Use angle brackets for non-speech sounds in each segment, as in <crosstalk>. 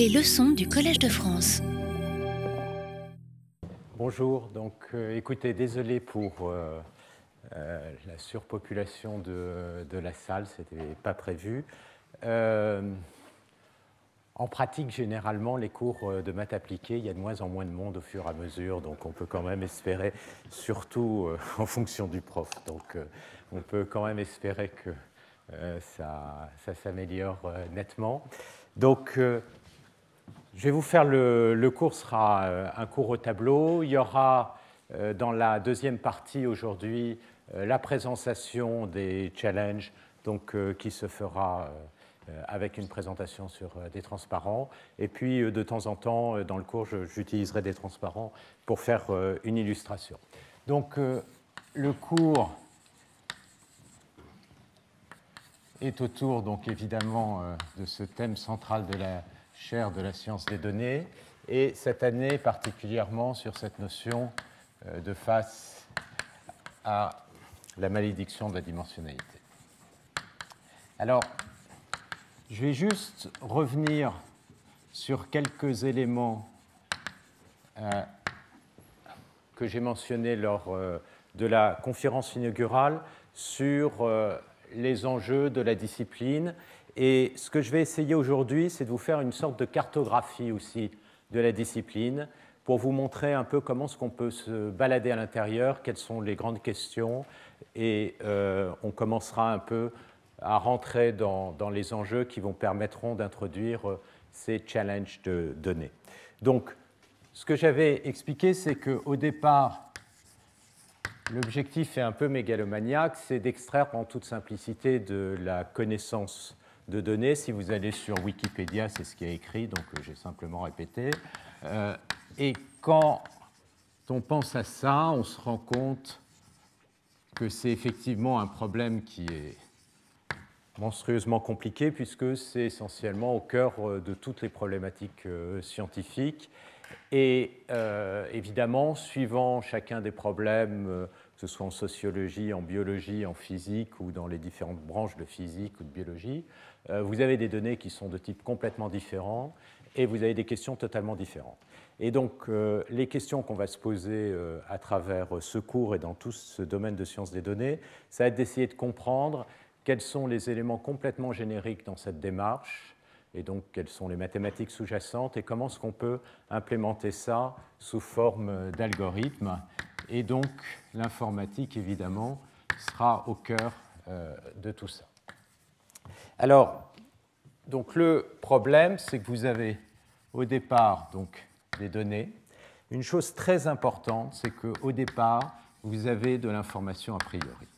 Les leçons du Collège de France. Bonjour, donc euh, écoutez, désolé pour euh, euh, la surpopulation de, de la salle, c'était pas prévu. En pratique, généralement, les cours de maths appliquées, il y a de moins en moins de monde au fur et à mesure, donc on peut quand même espérer, surtout <laughs> en fonction du prof, donc on peut quand même espérer que ça, ça s'améliore nettement. Donc, je vais vous faire le, cours sera euh, un cours au tableau. Il y aura euh, dans la deuxième partie aujourd'hui euh, la présentation des challenges, donc qui se fera avec une présentation sur des transparents. Et puis, de temps en temps, dans le cours, j'utiliserai des transparents pour faire une illustration. Donc, le cours est autour, donc évidemment, de ce thème central de la chaire de la science des données, et cette année particulièrement sur cette notion euh, de face à la malédiction de la dimensionnalité. Alors, je vais juste revenir sur quelques éléments euh, que j'ai mentionnés lors euh, de la conférence inaugurale sur les enjeux de la discipline. Et ce que je vais essayer aujourd'hui, c'est de vous faire une sorte de cartographie aussi de la discipline pour vous montrer un peu comment est-ce qu'on peut se balader à l'intérieur, quelles sont les grandes questions, et euh, on commencera un peu à rentrer dans, dans les enjeux qui vous permettront d'introduire euh, ces challenges de données. Donc, ce que j'avais expliqué, c'est qu'au départ, l'objectif est un peu mégalomaniaque, c'est d'extraire en toute simplicité de la connaissance de données. Si vous allez sur Wikipédia, c'est ce qui est écrit, donc euh, j'ai simplement répété. Euh, et quand on pense à ça, on se rend compte que c'est effectivement un problème qui est monstrueusement compliqué puisque c'est essentiellement au cœur euh, de toutes les problématiques scientifiques. Et évidemment, suivant chacun des problèmes, que ce soit en sociologie, en biologie, en physique ou dans les différentes branches de physique ou de biologie, vous avez des données qui sont de type complètement différent et vous avez des questions totalement différentes. Et donc, euh, les questions qu'on va se poser euh, à travers euh, ce cours et dans tout ce domaine de sciences des données, ça va être d'essayer de comprendre quels sont les éléments complètement génériques dans cette démarche, et donc quelles sont les mathématiques sous-jacentes, et comment est-ce qu'on peut implémenter ça sous forme d'algorithmes. Et donc, l'informatique, évidemment, sera au cœur euh, de tout ça. Alors, donc le problème, c'est que vous avez au départ donc, des données. Une chose très importante, c'est qu'au départ, vous avez de l'information a priori.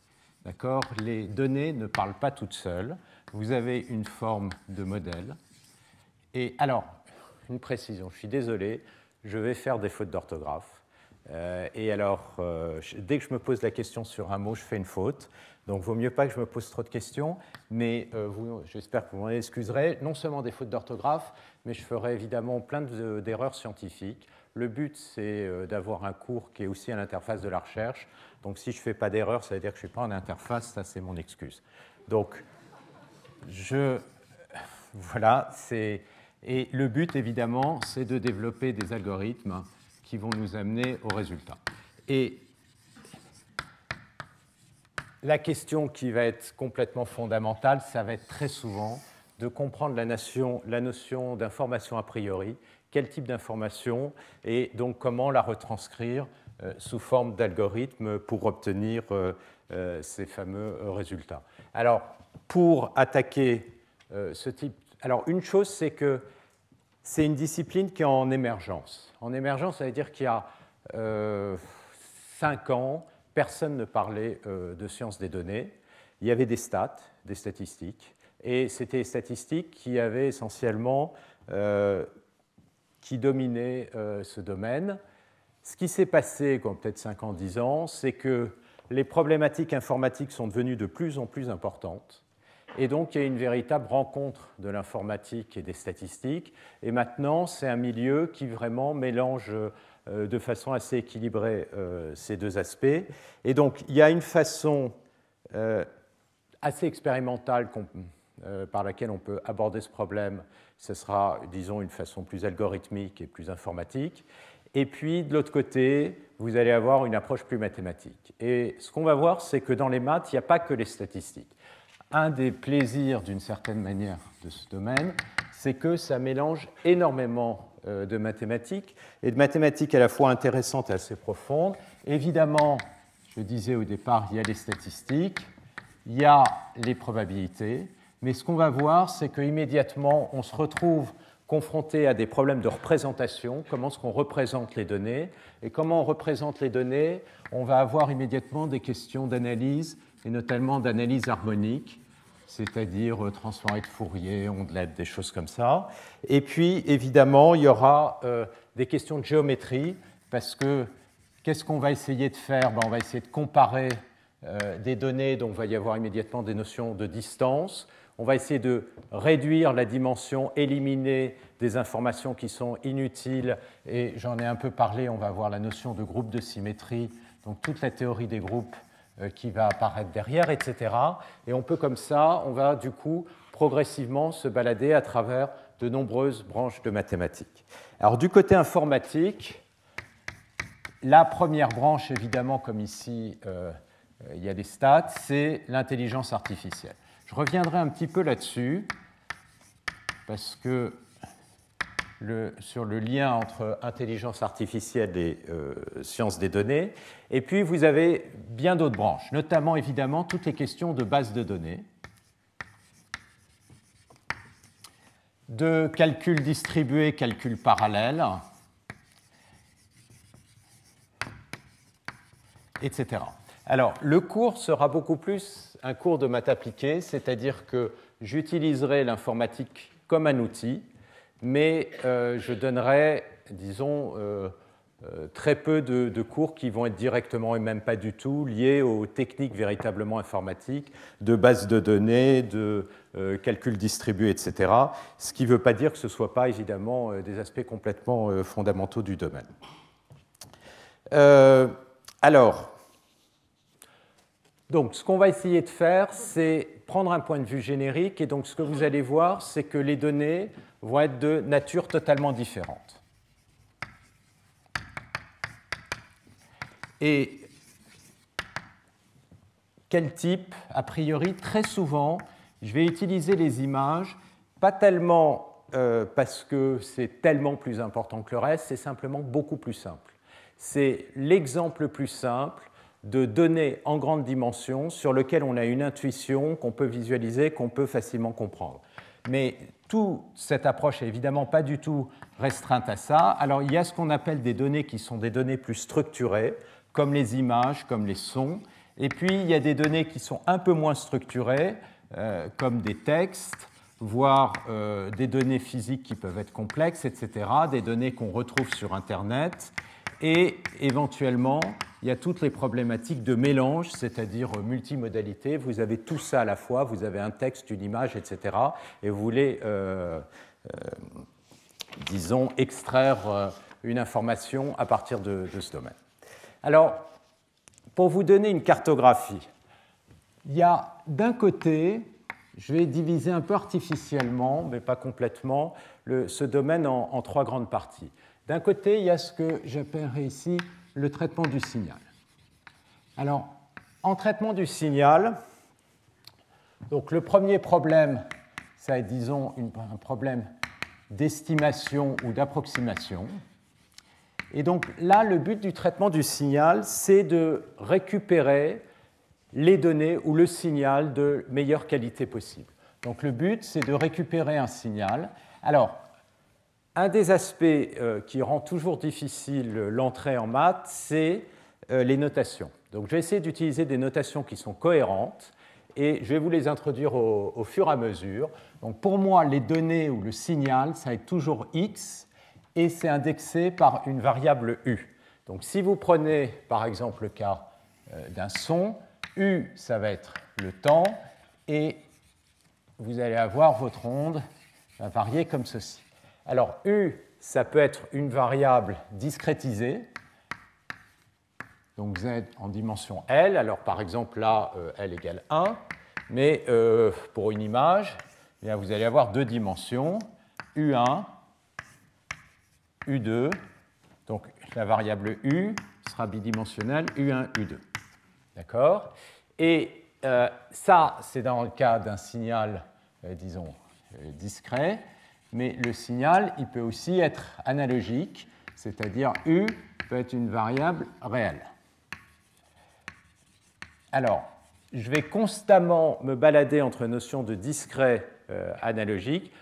D'accord? Les données ne parlent pas toutes seules. Vous avez une forme de modèle. Et alors, une précision, je suis désolé, je vais faire des fautes d'orthographe. Euh, et alors, euh, dès que je me pose la question sur un mot, je fais une faute. Donc, vaut mieux pas que je me pose trop de questions. Mais euh, j'espère que vous m'en excuserez. Non seulement des fautes d'orthographe, mais je ferai évidemment plein de- d'erreurs scientifiques. Le but, c'est euh, d'avoir un cours qui est aussi à l'interface de la recherche. Donc, si je ne fais pas d'erreur, ça veut dire que je ne suis pas en interface. Ça, c'est mon excuse. Donc, je voilà, c'est et le but évidemment, c'est de développer des algorithmes qui vont nous amener au résultat. Et la question qui va être complètement fondamentale, ça va être très souvent de comprendre la, notion d'information a priori, quel type d'information et donc comment la retranscrire euh, sous forme d'algorithme pour obtenir euh, euh, ces fameux résultats. Alors, pour attaquer ce type. Alors, une chose, c'est que c'est une discipline qui est en émergence. En émergence, ça veut dire qu'il y a euh, cinq ans, personne ne parlait euh, de sciences des données. Il y avait des stats, des statistiques, et c'était les statistiques qui avaient essentiellement, euh, qui dominaient euh, ce domaine. Ce qui s'est passé, comme peut-être 5 ans, 10 ans, c'est que les problématiques informatiques sont devenues de plus en plus importantes. Et donc, il y a une véritable rencontre de l'informatique et des statistiques. Et maintenant, c'est un milieu qui vraiment mélange de façon assez équilibrée euh, ces deux aspects. Et donc, il y a une façon euh, assez expérimentale euh, par laquelle on peut aborder ce problème, ce sera, disons, une façon plus algorithmique et plus informatique. Et puis, de l'autre côté, vous allez avoir une approche plus mathématique. Et ce qu'on va voir, c'est que dans les maths, il n'y a pas que les statistiques. Un des plaisirs, d'une certaine manière, de ce domaine, c'est que ça mélange énormément euh, de mathématiques, et de mathématiques à la fois intéressantes et assez profondes. Évidemment, je disais au départ, il y a les statistiques, il y a les probabilités, mais ce qu'on va voir, c'est qu'immédiatement, on se retrouve confronté à des problèmes de représentation, comment est-ce qu'on représente les données, et comment on représente les données, on va avoir immédiatement des questions d'analyse, et notamment d'analyse harmonique, c'est-à-dire euh, transformée de Fourier, ondelette, des choses comme ça. Et puis, évidemment, il y aura euh, des questions de géométrie, parce que qu'est-ce qu'on va essayer de faire? Ben, On va essayer de comparer euh, des données, donc il va y avoir immédiatement des notions de distance, on va essayer de réduire la dimension, éliminer des informations qui sont inutiles, et j'en ai un peu parlé, on va avoir la notion de groupe de symétrie, donc toute la théorie des groupes qui va apparaître derrière, etc. Et on peut comme ça, on va du coup progressivement se balader à travers de nombreuses branches de mathématiques. Alors du côté informatique, la première branche, évidemment, comme ici, euh, il y a des stats, c'est l'intelligence artificielle. Je reviendrai un petit peu là-dessus, parce que sur le lien entre intelligence artificielle et euh, sciences des données. Et puis, vous avez bien d'autres branches, notamment évidemment toutes les questions de base de données, de calcul distribué, calcul parallèle, etc. Alors, le cours sera beaucoup plus un cours de maths appliquée, c'est-à-dire que j'utiliserai l'informatique comme un outil, mais euh, je donnerai, disons, euh, euh, très peu de, cours qui vont être directement et même pas du tout liés aux techniques véritablement informatiques, de base de données, de calcul distribué, etc. Ce qui ne veut pas dire que ce ne soit pas évidemment des aspects complètement fondamentaux du domaine. alors, donc, ce qu'on va essayer de faire, c'est prendre un point de vue générique. Et donc, ce que vous allez voir, c'est que les données vont être de nature totalement différente. Et quel type A priori, très souvent, je vais utiliser les images, pas tellement euh, parce que c'est tellement plus important que le reste, c'est simplement beaucoup plus simple. C'est l'exemple le plus simple de données en grande dimension sur lequel on a une intuition qu'on peut visualiser, qu'on peut facilement comprendre. Mais toute cette approche n'est évidemment pas du tout restreinte à ça. Alors il y a ce qu'on appelle des données qui sont des données plus structurées, comme les images, comme les sons. Et puis il y a des données qui sont un peu moins structurées, euh, comme des textes, voire euh, des données physiques qui peuvent être complexes, etc., des données qu'on retrouve sur Internet. Et éventuellement, il y a toutes les problématiques de mélange, c'est-à-dire multimodalité. Vous avez tout ça à la fois, vous avez un texte, une image, etc. Et vous voulez, euh, euh, disons, extraire euh, une information à partir de, ce domaine. Alors, pour vous donner une cartographie, il y a d'un côté, je vais diviser un peu artificiellement, mais pas complètement, ce domaine en trois grandes parties. D'un côté, il y a ce que j'appellerai ici le traitement du signal. Alors, en traitement du signal, donc le premier problème, ça est, disons, un problème d'estimation ou d'approximation. Et donc là, le but du traitement du signal, c'est de récupérer les données ou le signal de meilleure qualité possible. Donc le but, c'est de récupérer un signal. Alors, un des aspects euh, qui rend toujours difficile l'entrée en maths, c'est euh, les notations. Donc je vais essayer d'utiliser des notations qui sont cohérentes et je vais vous les introduire au, fur et à mesure. Donc pour moi, les données ou le signal, ça être toujours x et c'est indexé par une variable u. Donc si vous prenez par exemple le cas euh, d'un son, u, ça va être le temps et vous allez avoir votre onde va varier comme ceci. Alors U, ça peut être une variable discrétisée, donc Z en dimension L. Alors par exemple là, euh, L égale 1, mais euh, pour une image, eh vous allez avoir deux dimensions, U1, U2. Donc la variable U sera bidimensionnelle, U1, U2. D'accord? Et euh, ça, c'est dans le cas d'un signal, disons, discret, mais le signal, il peut aussi être analogique, c'est-à-dire U peut être une variable réelle. Alors, je vais constamment me balader entre notions de discret analogique.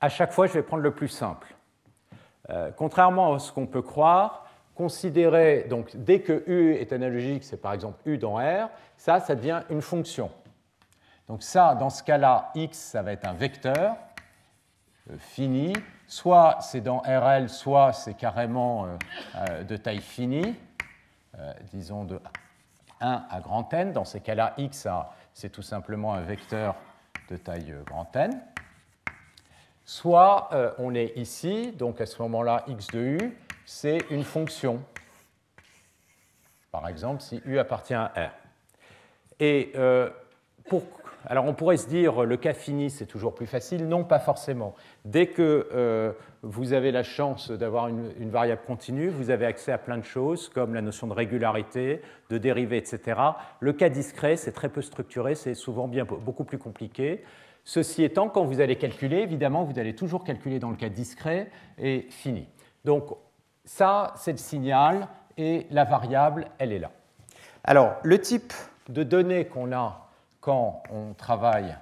À chaque fois, je vais prendre le plus simple. contrairement à ce qu'on peut croire, considérer, donc dès que U est analogique, c'est par exemple U dans R, ça, ça devient une fonction. Donc ça, dans ce cas-là, X, ça va être un vecteur euh. Soit c'est dans RL, soit c'est carrément euh, euh, de taille finie, disons de 1 à grand N. Dans ces cas-là, X, c'est tout simplement un vecteur de taille grand N. Soit on est ici, donc à ce moment-là, X de U, c'est une fonction. Par exemple, si U appartient à R. Et euh, pour, alors on pourrait se dire le cas fini c'est toujours plus facile. Non, pas forcément. Dès que euh, vous avez la chance d'avoir une, variable continue, vous avez accès à plein de choses comme la notion de régularité, de dérivée, etc. Le cas discret c'est très peu structuré, c'est souvent bien, beaucoup plus compliqué. Ceci étant, quand vous allez calculer, évidemment, vous allez toujours calculer dans le cas discret et fini. Donc ça, c'est le signal et la variable, elle est là. Alors, le type de données qu'on a quand on travaille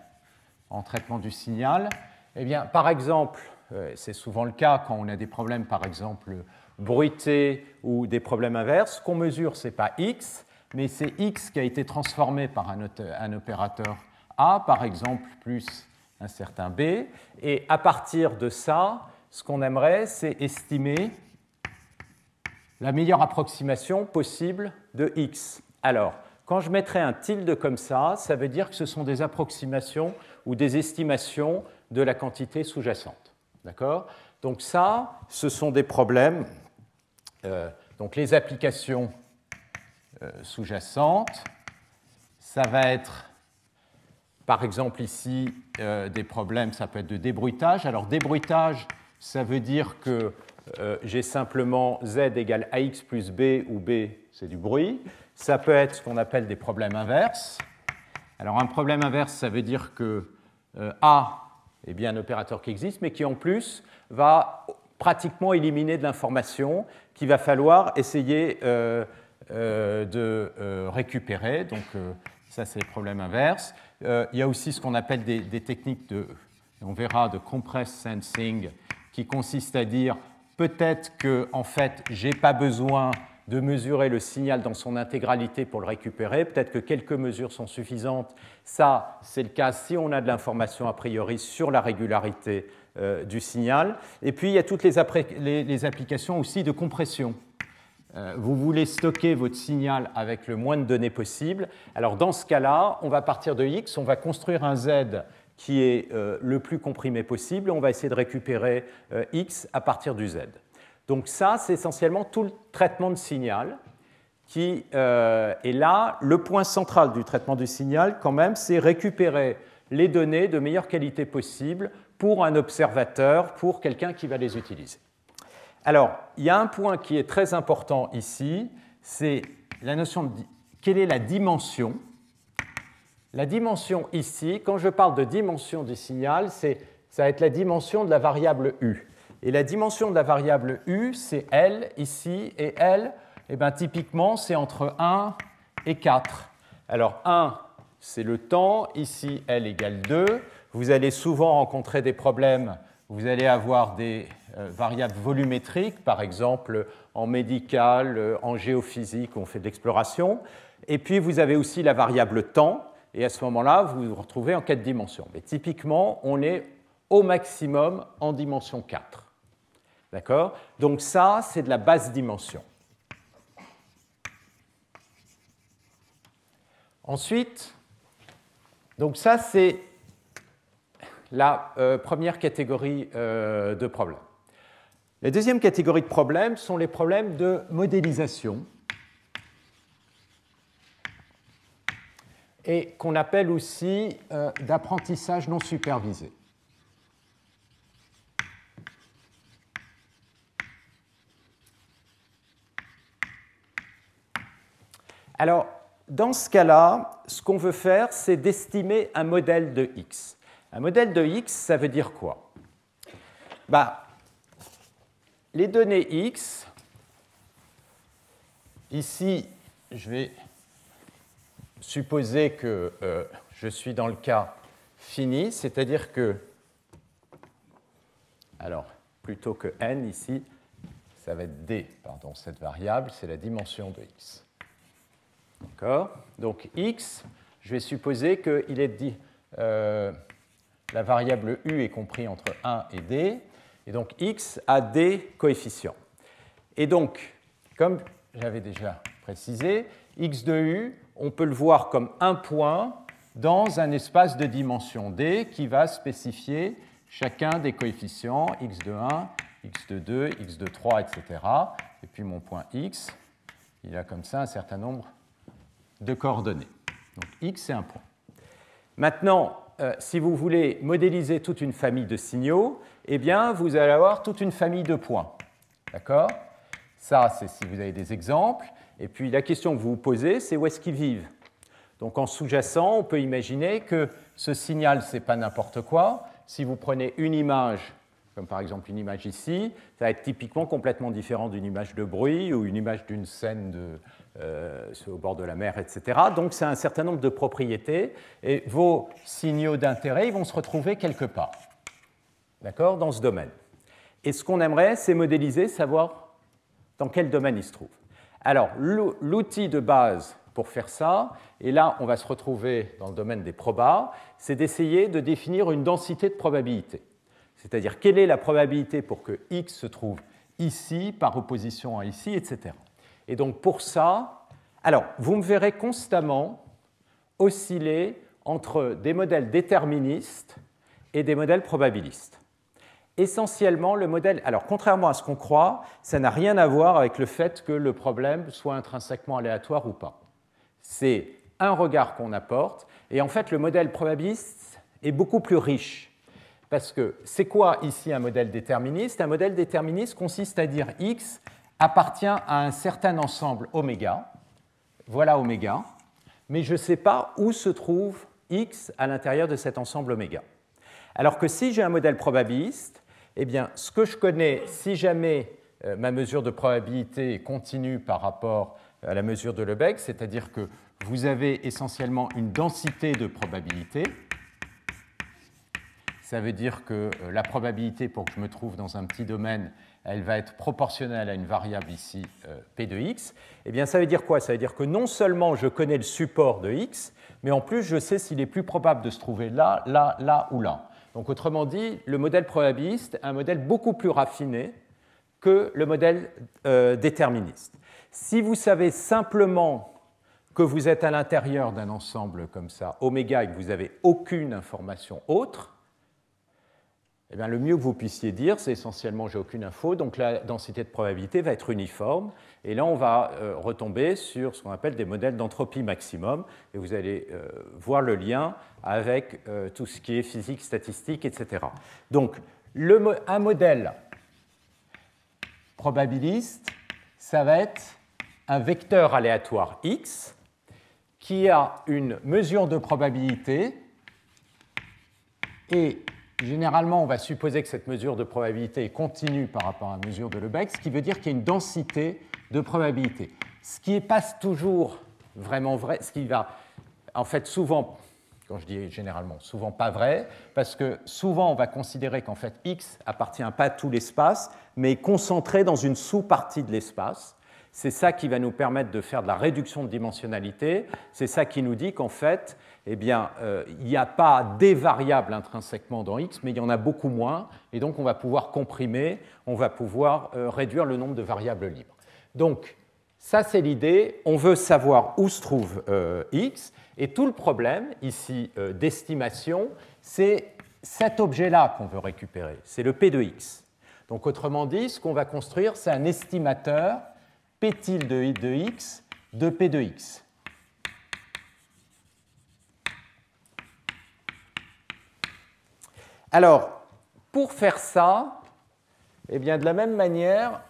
en traitement du signal, eh bien, par exemple, euh, c'est souvent le cas quand on a des problèmes, par exemple, bruités ou des problèmes inverses, ce qu'on mesure, ce n'est pas x, mais c'est x qui a été transformé par un, un opérateur a, par exemple, plus un certain b. Et à partir de ça, ce qu'on aimerait, c'est estimer la meilleure approximation possible de x. Alors, quand je mettrai un tilde comme ça, ça veut dire que ce sont des approximations ou des estimations de la quantité sous-jacente. D'accord? Donc ça, ce sont des problèmes. Euh, donc les applications euh, sous-jacentes, ça va être, par exemple ici, euh, des problèmes, ça peut être de débruitage. Alors débruitage, ça veut dire que j'ai simplement z égale ax plus b, où b, c'est du bruit. Ça peut être ce qu'on appelle des problèmes inverses. Alors un problème inverse, ça veut dire que euh, a est bien un opérateur qui existe, mais qui en plus va pratiquement éliminer de l'information qu'il va falloir essayer euh, de récupérer. Donc ça, c'est le problème inverse. il y a aussi ce qu'on appelle des, des techniques de, on verra, de compress sensing, qui consiste à dire Peut-être que, en fait, je n'ai pas besoin de mesurer le signal dans son intégralité pour le récupérer. Peut-être que quelques mesures sont suffisantes. Ça, c'est le cas si on a de l'information a priori sur la régularité euh, du signal. Et puis, il y a toutes les, applications aussi de compression. Euh, vous voulez stocker votre signal avec le moins de données possible. Alors, dans ce cas-là, on va partir de X, on va construire un Z qui est euh, le plus comprimé possible. On va essayer de récupérer x à partir du z. Donc ça, c'est essentiellement tout le traitement de signal qui euh, est là. Le point central du traitement du signal, quand même, c'est récupérer les données de meilleure qualité possible pour un observateur, pour quelqu'un qui va les utiliser. Alors, il y a un point qui est très important ici, c'est la notion de quelle est la dimension? La dimension ici, quand je parle de dimension du signal, ça va être la dimension de la variable u. Et la dimension de la variable u, c'est L ici, et L, eh bien, typiquement, c'est entre 1 et 4. Alors 1, c'est le temps, ici L égale 2. Vous allez souvent rencontrer des problèmes, vous allez avoir des euh, variables volumétriques, par exemple en médical, euh, en géophysique, on fait de l'exploration. Et puis vous avez aussi la variable temps, et à ce moment-là, vous vous retrouvez en 4 dimensions. Mais typiquement, on est au maximum en dimension 4. D'accord? Donc ça, c'est de la basse dimension. Ensuite, donc ça, c'est la euh, première catégorie euh, de problèmes. La deuxième catégorie de problèmes sont les problèmes de modélisation. et qu'on appelle aussi euh, d'apprentissage non supervisé. Alors, dans ce cas-là, ce qu'on veut faire, c'est d'estimer un modèle de x. Un modèle de x, ça veut dire quoi? Bah, Les données x, ici, je vais supposer que euh, je suis dans le cas fini, c'est-à-dire que, alors, plutôt que n ici, ça va être d, pardon, cette variable, c'est la dimension de x. D'accord Donc x, je vais supposer qu'il est dit, euh, la variable u est comprise entre 1 et d, et donc x a des coefficients. Et donc, comme j'avais déjà précisé, x de u, on peut le voir comme un point dans un espace de dimension d qui va spécifier chacun des coefficients x de 1, x de 2, x de 3, etc. Et puis mon point x, il a comme ça un certain nombre de coordonnées. Donc x, c'est un point. Maintenant, euh, si vous voulez modéliser toute une famille de signaux, eh bien, vous allez avoir toute une famille de points. D'accord? Ça, c'est si vous avez des exemples. Et puis la question que vous vous posez, c'est où est-ce qu'ils vivent? Donc en sous-jacent, on peut imaginer que ce signal, ce n'est pas n'importe quoi. Si vous prenez une image, comme par exemple une image ici, ça va être typiquement complètement différent d'une image de bruit ou une image d'une scène de, euh, au bord de la mer, etc. Donc c'est un certain nombre de propriétés et vos signaux d'intérêt vont se retrouver quelque part, d'accord, dans ce domaine. Et ce qu'on aimerait, c'est modéliser, savoir dans quel domaine il se trouve. Alors l'outil de base pour faire ça, et là on va se retrouver dans le domaine des probas, c'est d'essayer de définir une densité de probabilité. C'est-à-dire quelle est la probabilité pour que x se trouve ici par opposition à ici, etc. Et donc pour ça, alors vous me verrez constamment osciller entre des modèles déterministes et des modèles probabilistes. Essentiellement, le modèle, alors contrairement à ce qu'on croit, ça n'a rien à voir avec le fait que le problème soit intrinsèquement aléatoire ou pas. C'est un regard qu'on apporte, et en fait le modèle probabiliste est beaucoup plus riche. Parce que c'est quoi ici un modèle déterministe? Un modèle déterministe consiste à dire x appartient à un certain ensemble oméga, voilà oméga, mais je ne sais pas où se trouve x à l'intérieur de cet ensemble oméga. Alors que si j'ai un modèle probabiliste, eh bien, ce que je connais, si jamais euh, ma mesure de probabilité est continue par rapport à la mesure de Lebesgue, c'est-à-dire que vous avez essentiellement une densité de probabilité, ça veut dire que euh, la probabilité pour que je me trouve dans un petit domaine elle va être proportionnelle à une variable ici, euh, p de x, eh bien ça veut dire quoi? Ça veut dire que non seulement je connais le support de x, mais en plus je sais s'il est plus probable de se trouver là, là, là ou là. Donc autrement dit, le modèle probabiliste est un modèle beaucoup plus raffiné que le modèle euh, déterministe. Si vous savez simplement que vous êtes à l'intérieur d'un ensemble comme ça, oméga, et que vous n'avez aucune information autre, eh bien, le mieux que vous puissiez dire, c'est essentiellement j'ai aucune info, donc la densité de probabilité va être uniforme. Et là, on va euh, retomber sur ce qu'on appelle des modèles d'entropie maximum, et vous allez euh, voir le lien avec euh, tout ce qui est physique, statistique, etc. Donc, un modèle probabiliste, ça va être un vecteur aléatoire x qui a une mesure de probabilité et Généralement, on va supposer que cette mesure de probabilité est continue par rapport à la mesure de Lebesgue, ce qui veut dire qu'il y a une densité de probabilité. Ce qui n'est pas toujours vraiment vrai, ce qui va en fait souvent, quand je dis généralement, souvent pas vrai, parce que souvent on va considérer qu'en fait x appartient pas à tout l'espace, mais est concentré dans une sous-partie de l'espace. C'est ça qui va nous permettre de faire de la réduction de dimensionnalité. C'est ça qui nous dit qu'en fait, eh bien, euh, il n'y a pas des variables intrinsèquement dans X, mais il y en a beaucoup moins, et donc on va pouvoir comprimer, on va pouvoir euh, réduire le nombre de variables libres. Donc, ça c'est l'idée, on veut savoir où se trouve euh, X, et tout le problème ici d'estimation, c'est cet objet-là qu'on veut récupérer, c'est le P de X. Donc autrement dit, ce qu'on va construire, c'est un estimateur P tilde de x de P de x. Alors, pour faire ça, eh bien, de la même manière,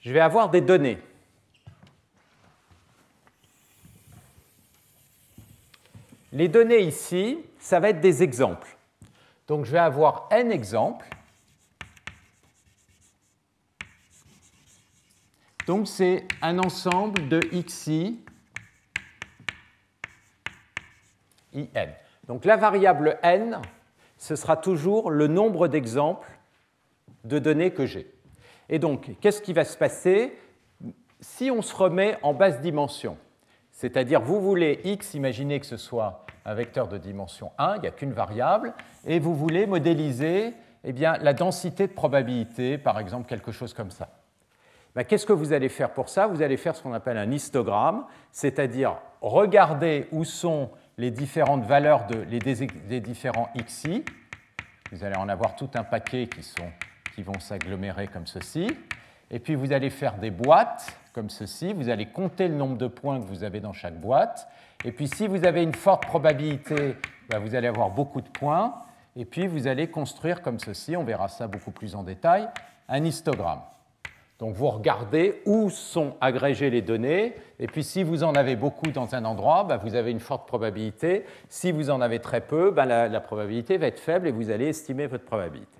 je vais avoir des données. Les données ici, ça va être des exemples. Donc je vais avoir n exemples Donc c'est un ensemble de xi, in. Donc la variable n, ce sera toujours le nombre d'exemples de données que j'ai. Et donc, qu'est-ce qui va se passer si on se remet en basse dimension? C'est-à-dire, vous voulez x, imaginez que ce soit un vecteur de dimension 1, il n'y a qu'une variable, et vous voulez modéliser eh bien, la densité de probabilité, par exemple, quelque chose comme ça. Ben, qu'est-ce que vous allez faire pour ça? Vous allez faire ce qu'on appelle un histogramme, c'est-à-dire regarder où sont les différentes valeurs de, des différents xi. Vous allez en avoir tout un paquet qui, sont, qui vont s'agglomérer comme ceci. Et puis vous allez faire des boîtes comme ceci. Vous allez compter le nombre de points que vous avez dans chaque boîte. Et puis si vous avez une forte probabilité, ben, vous allez avoir beaucoup de points. Et puis vous allez construire comme ceci, on verra ça beaucoup plus en détail, un histogramme. Donc vous regardez où sont agrégées les données, et puis si vous en avez beaucoup dans un endroit, ben, vous avez une forte probabilité. Si vous en avez très peu, ben, la, probabilité va être faible et vous allez estimer votre probabilité.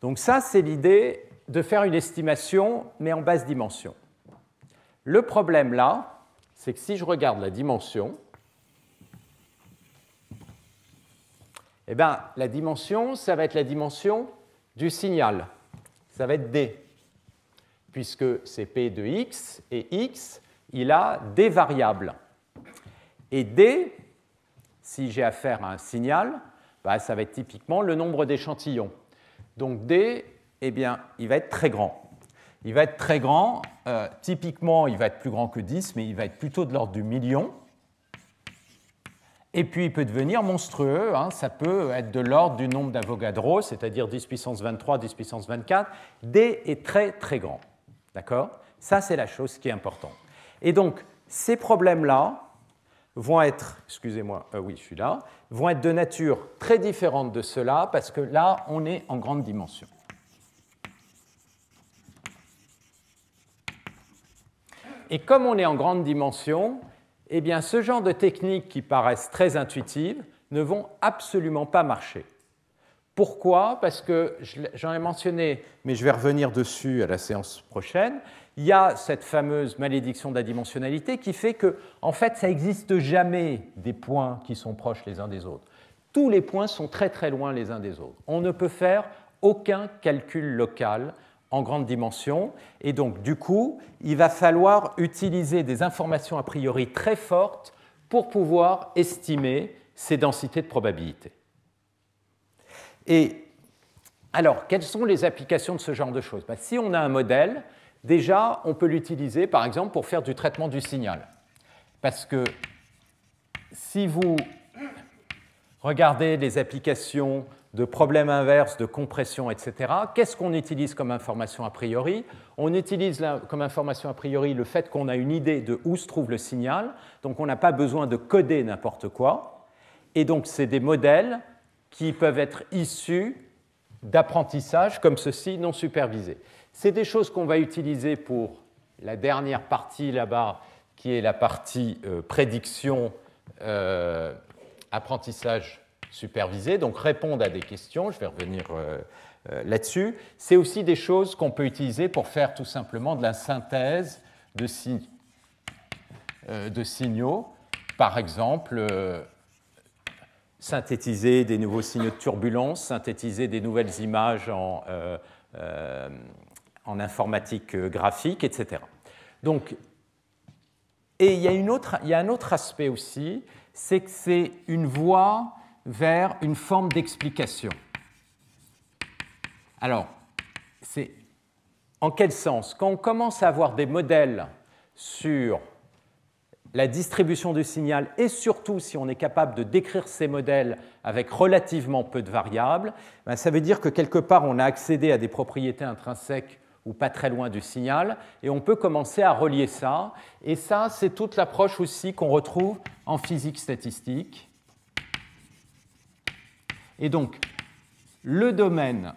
Donc ça, c'est l'idée de faire une estimation, mais en basse dimension. Le problème là, c'est que si je regarde la dimension, eh bien, la dimension, ça va être la dimension du signal. Ça va être D puisque c'est P de x, et x, il a des variables. Et D, si j'ai affaire à un signal, bah, ça va être typiquement le nombre d'échantillons. Donc D, eh bien, il va être très grand. Il va être très grand, euh, typiquement, il va être plus grand que 10, mais il va être plutôt de l'ordre du million. Et puis, il peut devenir monstrueux. Hein. ça peut être de l'ordre du nombre d'Avogadro, c'est-à-dire 10 puissance 23, 10 puissance 24. D est très, très grand. D'accord? Ça, c'est la chose qui est importante. Et donc, ces problèmes-là vont être, excusez-moi, euh, oui, je suis là, vont être de nature très différente de cela, parce que là, on est en grande dimension. Et comme on est en grande dimension, eh ce genre de techniques qui paraissent très intuitives ne vont absolument pas marcher. Pourquoi? Parce que j'en ai mentionné, mais je vais revenir dessus à la séance prochaine. Il y a cette fameuse malédiction de la dimensionnalité qui fait que, en fait, ça n'existe jamais des points qui sont proches les uns des autres. Tous les points sont très très loin les uns des autres. On ne peut faire aucun calcul local en grande dimension, et donc du coup, il va falloir utiliser des informations a priori très fortes pour pouvoir estimer ces densités de probabilité. Et alors, quelles sont les applications de ce genre de choses? Ben, Si on a un modèle, déjà, on peut l'utiliser, par exemple, pour faire du traitement du signal. Parce que si vous regardez les applications de problèmes inverses, de compression, etc., qu'est-ce qu'on utilise comme information a priori? On utilise comme information a priori le fait qu'on a une idée de où se trouve le signal, donc on n'a pas besoin de coder n'importe quoi. Et donc, c'est des modèles qui peuvent être issus d'apprentissage comme ceci non supervisé. C'est des choses qu'on va utiliser pour la dernière partie là-bas, qui est la partie euh, prédiction, euh, apprentissage supervisé, donc répondre à des questions, je vais revenir euh, là-dessus. C'est aussi des choses qu'on peut utiliser pour faire tout simplement de la synthèse de, de signaux. Par exemple, synthétiser des nouveaux signaux de turbulence, synthétiser des nouvelles images en, euh, euh, informatique graphique, etc. Donc, et il y, a il y a un autre aspect aussi, c'est que c'est une voie vers une forme d'explication. Alors, c'est en quel sens? Quand on commence à avoir des modèles sur la distribution du signal et surtout si on est capable de décrire ces modèles avec relativement peu de variables, ben, ça veut dire que quelque part on a accédé à des propriétés intrinsèques ou pas très loin du signal, et on peut commencer à relier ça. Et ça, c'est toute l'approche aussi qu'on retrouve en physique statistique. Et donc, le domaine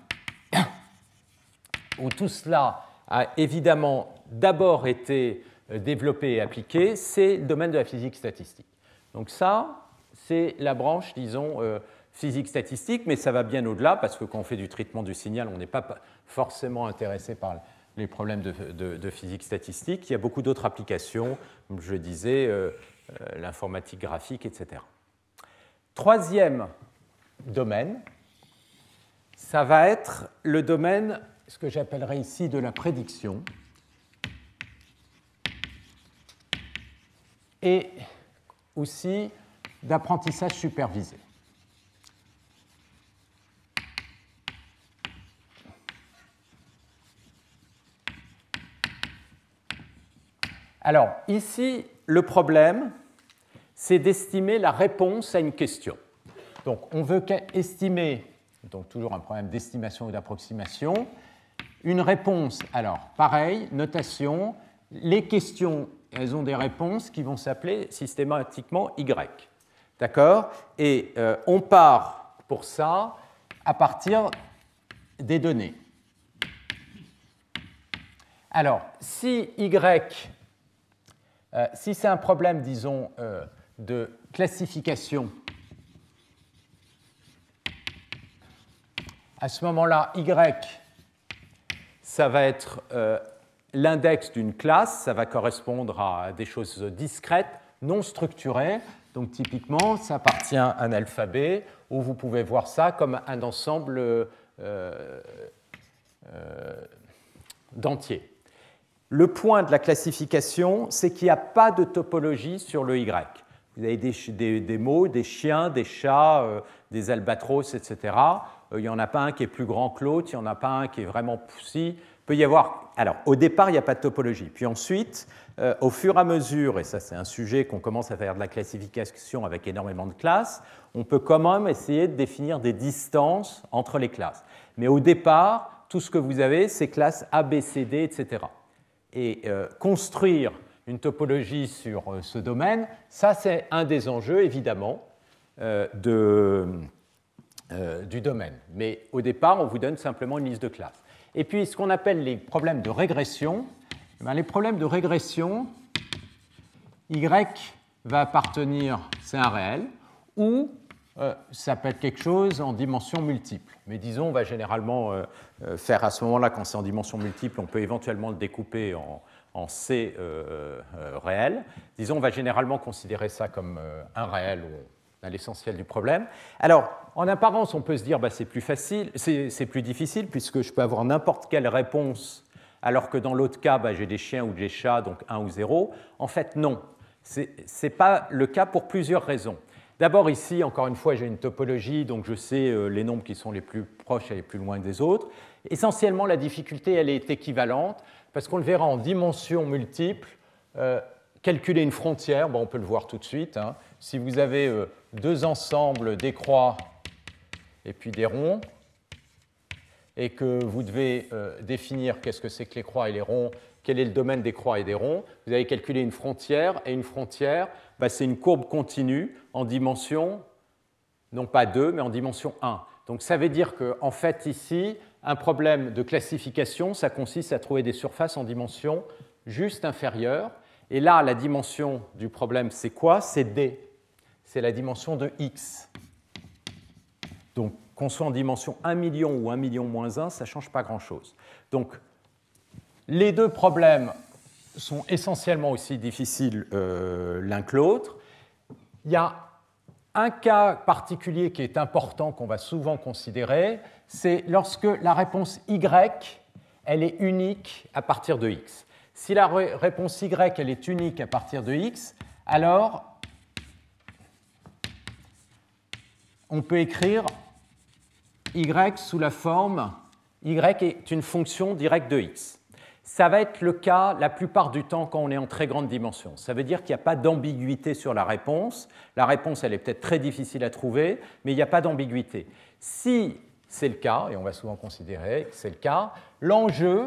<coughs> où tout cela a évidemment d'abord été développé et appliqué, c'est le domaine de la physique statistique. Donc ça, c'est la branche, disons, euh, physique statistique, mais ça va bien au-delà, parce que quand on fait du traitement du signal, on n'est pas forcément intéressé par les problèmes de, physique statistique. Il y a beaucoup d'autres applications, comme je disais, euh, euh, l'informatique graphique, etc. Troisième domaine, ça va être le domaine, ce que j'appellerais ici de la prédiction. Et aussi d'apprentissage supervisé. Alors, ici, le problème, c'est d'estimer la réponse à une question. Donc, on veut estimer, donc toujours un problème d'estimation ou d'approximation, une réponse. Alors, pareil, notation, les questions, elles ont des réponses qui vont s'appeler systématiquement Y. D'accord? Et euh, on part pour ça à partir des données. Alors, si Y euh, si c'est un problème, disons, euh, de classification, à ce moment-là, Y, ça va être l'index d'une classe, ça va correspondre à des choses discrètes, non structurées. Donc typiquement, ça appartient à un alphabet, où vous pouvez voir ça comme un ensemble d'entiers. Le point de la classification, c'est qu'il n'y a pas de topologie sur le Y. Vous avez des, mots, des chiens, des chats, euh, des albatros, etc. Euh, il n'y en a pas un qui est plus grand que l'autre, il n'y en a pas un qui est vraiment poussi. Il peut y avoir. Alors, au départ, il n'y a pas de topologie. Puis ensuite, euh, au fur et à mesure, et ça, c'est un sujet qu'on commence à faire de la classification avec énormément de classes, on peut quand même essayer de définir des distances entre les classes. Mais au départ, tout ce que vous avez, c'est classes A, B, C, D, etc et euh, construire une topologie sur euh, ce domaine, ça c'est un des enjeux évidemment du domaine. Mais au départ, on vous donne simplement une liste de classes. Et puis ce qu'on appelle les problèmes de régression, eh ben, les problèmes de régression, Y va appartenir, c'est un réel, ou ça peut être quelque chose en dimension multiple. Mais disons, on va généralement euh, euh, faire à ce moment-là, quand c'est en dimension multiple, on peut éventuellement le découper en, C euh, réel. Disons, on va généralement considérer ça comme un réel ou à l'essentiel du problème. Alors, en apparence, on peut se dire, bah, c'est plus facile, c'est plus difficile, puisque je peux avoir n'importe quelle réponse, alors que dans l'autre cas, bah, j'ai des chiens ou des chats, donc 1 ou 0. En fait, non. Ce n'est pas le cas pour plusieurs raisons. D'abord ici, encore une fois, j'ai une topologie, donc je sais euh, les nombres qui sont les plus proches et les plus loin des autres. Essentiellement, la difficulté, elle est équivalente, parce qu'on le verra en dimensions multiples. Euh, calculer une frontière, on peut le voir tout de suite. Hein. Si vous avez euh, deux ensembles des croix et puis des ronds, et que vous devez définir qu'est-ce que c'est que les croix et les ronds, quel est le domaine des croix et des ronds, vous allez calculer une frontière, et une frontière, bah, c'est une courbe continue en dimension, non pas 2, mais en dimension 1. Donc ça veut dire qu'en en fait, ici, un problème de classification, ça consiste à trouver des surfaces en dimension juste inférieure. Et là, la dimension du problème, c'est quoi? C'est D. C'est la dimension de X. Donc, qu'on soit en dimension 1 million ou 1 million moins 1, ça ne change pas grand-chose. Donc, les deux problèmes sont essentiellement aussi difficiles euh, l'un que l'autre. Il y a un cas particulier qui est important, qu'on va souvent considérer, c'est lorsque la réponse Y, elle est unique à partir de X. Si la réponse Y, elle est unique à partir de X, alors on peut écrire Y sous la forme Y est une fonction directe de X. Ça va être le cas la plupart du temps quand on est en très grande dimension. Ça veut dire qu'il n'y a pas d'ambiguïté sur la réponse. La réponse, elle est peut-être très difficile à trouver, mais il n'y a pas d'ambiguïté. Si c'est le cas, et on va souvent considérer que c'est le cas, l'enjeu,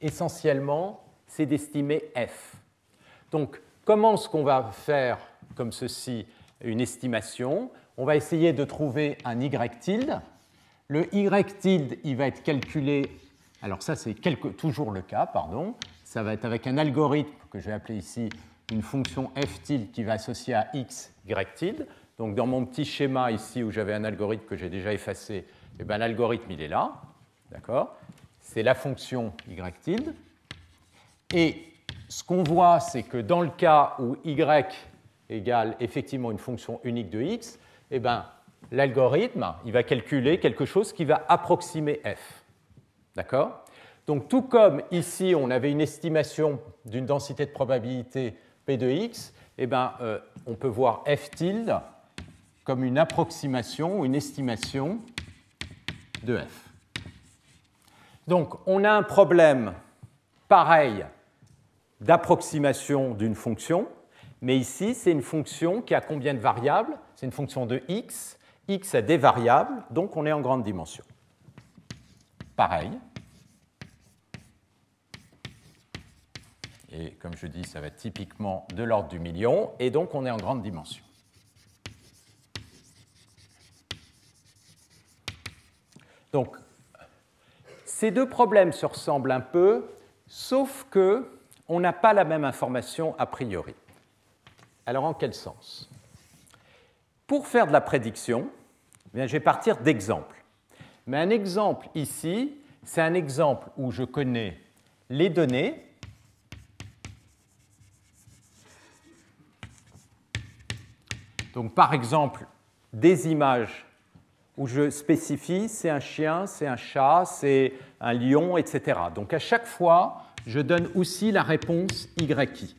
essentiellement, c'est d'estimer f. Donc, comment est-ce qu'on va faire comme ceci une estimation? On va essayer de trouver un y tilde. Le y tilde, il va être calculé alors ça, c'est toujours le cas, pardon. Ça va être avec un algorithme que je vais appeler ici une fonction f tilde qui va associer à x y tilde. Donc dans mon petit schéma ici où j'avais un algorithme que j'ai déjà effacé, eh ben, l'algorithme il est là. D'accord? C'est la fonction y tilde. Et ce qu'on voit, c'est que dans le cas où y égale effectivement une fonction unique de x, eh ben, l'algorithme il va calculer quelque chose qui va approximer f. D'accord? Donc tout comme ici on avait une estimation d'une densité de probabilité p de x, eh ben, euh, on peut voir f tilde comme une approximation ou une estimation de f. Donc on a un problème pareil d'approximation d'une fonction, mais ici c'est une fonction qui a combien de variables? C'est une fonction de x, x a des variables, donc on est en grande dimension. Pareil. Et comme je dis, ça va être typiquement de l'ordre du million, et donc on est en grande dimension. Donc, ces deux problèmes se ressemblent un peu, sauf que on n'a pas la même information a priori. Alors, en quel sens? Pour faire de la prédiction, eh je vais partir d'exemples. Mais un exemple ici, c'est un exemple où je connais les données. Donc, par exemple, des images où je spécifie c'est un chien, c'est un chat, c'est un lion, etc. Donc à chaque fois, je donne aussi la réponse YI.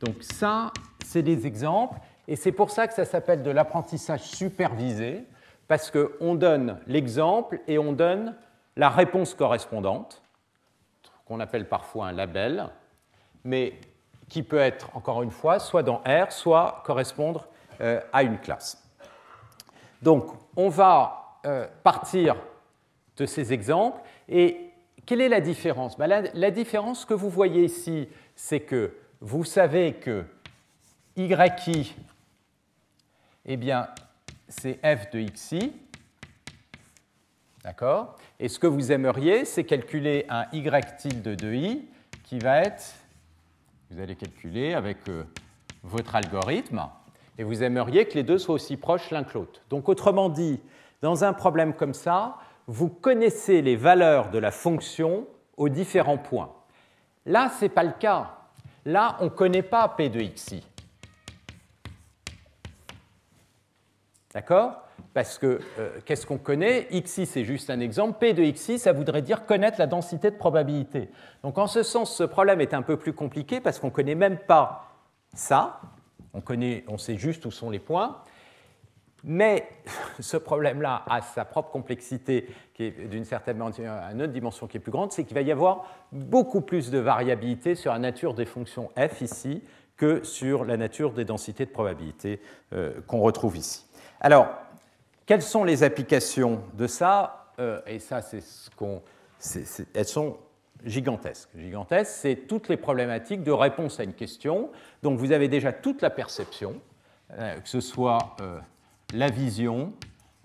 Donc ça, c'est des exemples, et c'est pour ça que ça s'appelle de l'apprentissage supervisé, parce qu'on donne l'exemple et on donne la réponse correspondante, qu'on appelle parfois un label, mais qui peut être, encore une fois, soit dans R, soit correspondre euh, à une classe. Donc, on va euh, partir de ces exemples. Et quelle est la différence? Ben, la, différence que vous voyez ici, c'est que vous savez que yi, eh bien, c'est f de xi. D'accord? Et ce que vous aimeriez, c'est calculer un y tilde de i qui va être, vous allez calculer avec euh, votre algorithme, et vous aimeriez que les deux soient aussi proches l'un que l'autre. Donc autrement dit, dans un problème comme ça, vous connaissez les valeurs de la fonction aux différents points. Là, ce n'est pas le cas. Là, on ne connaît pas p de xi. D'accord? Parce que euh, qu'est-ce qu'on connaît? Xi, c'est juste un exemple. P de xi, ça voudrait dire connaître la densité de probabilité. Donc en ce sens, ce problème est un peu plus compliqué parce qu'on ne connaît même pas ça. On, connaît, on sait juste où sont les points. Mais <laughs> ce problème-là a sa propre complexité, qui est d'une certaine manière une autre dimension qui est plus grande, c'est qu'il va y avoir beaucoup plus de variabilité sur la nature des fonctions f ici que sur la nature des densités de probabilité euh, qu'on retrouve ici. Alors, quelles sont les applications de ça euh, Et ça, c'est ce qu'on. elles sont gigantesque. Gigantesque, c'est toutes les problématiques de réponse à une question. Donc vous avez déjà toute la perception, euh, que ce soit euh, la vision,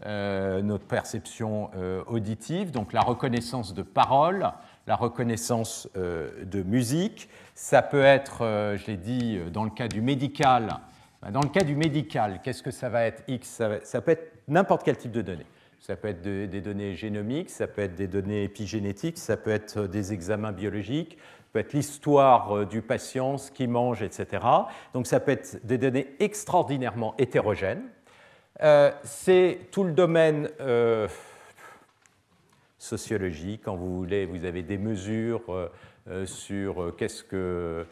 notre perception auditive, donc la reconnaissance de paroles, la reconnaissance de musique. Ça peut être, je l'ai dit, dans le cas du médical. Dans le cas du médical, qu'est-ce que ça va être X ça peut être n'importe quel type de données. Ça peut être des données génomiques, ça peut être des données épigénétiques, ça peut être des examens biologiques, ça peut être l'histoire euh, du patient, ce qu'il mange, etc. Donc ça peut être des données extraordinairement hétérogènes. Euh, c'est tout le domaine euh, sociologique, quand vous voulez, vous avez des mesures sur qu'est-ce que euh,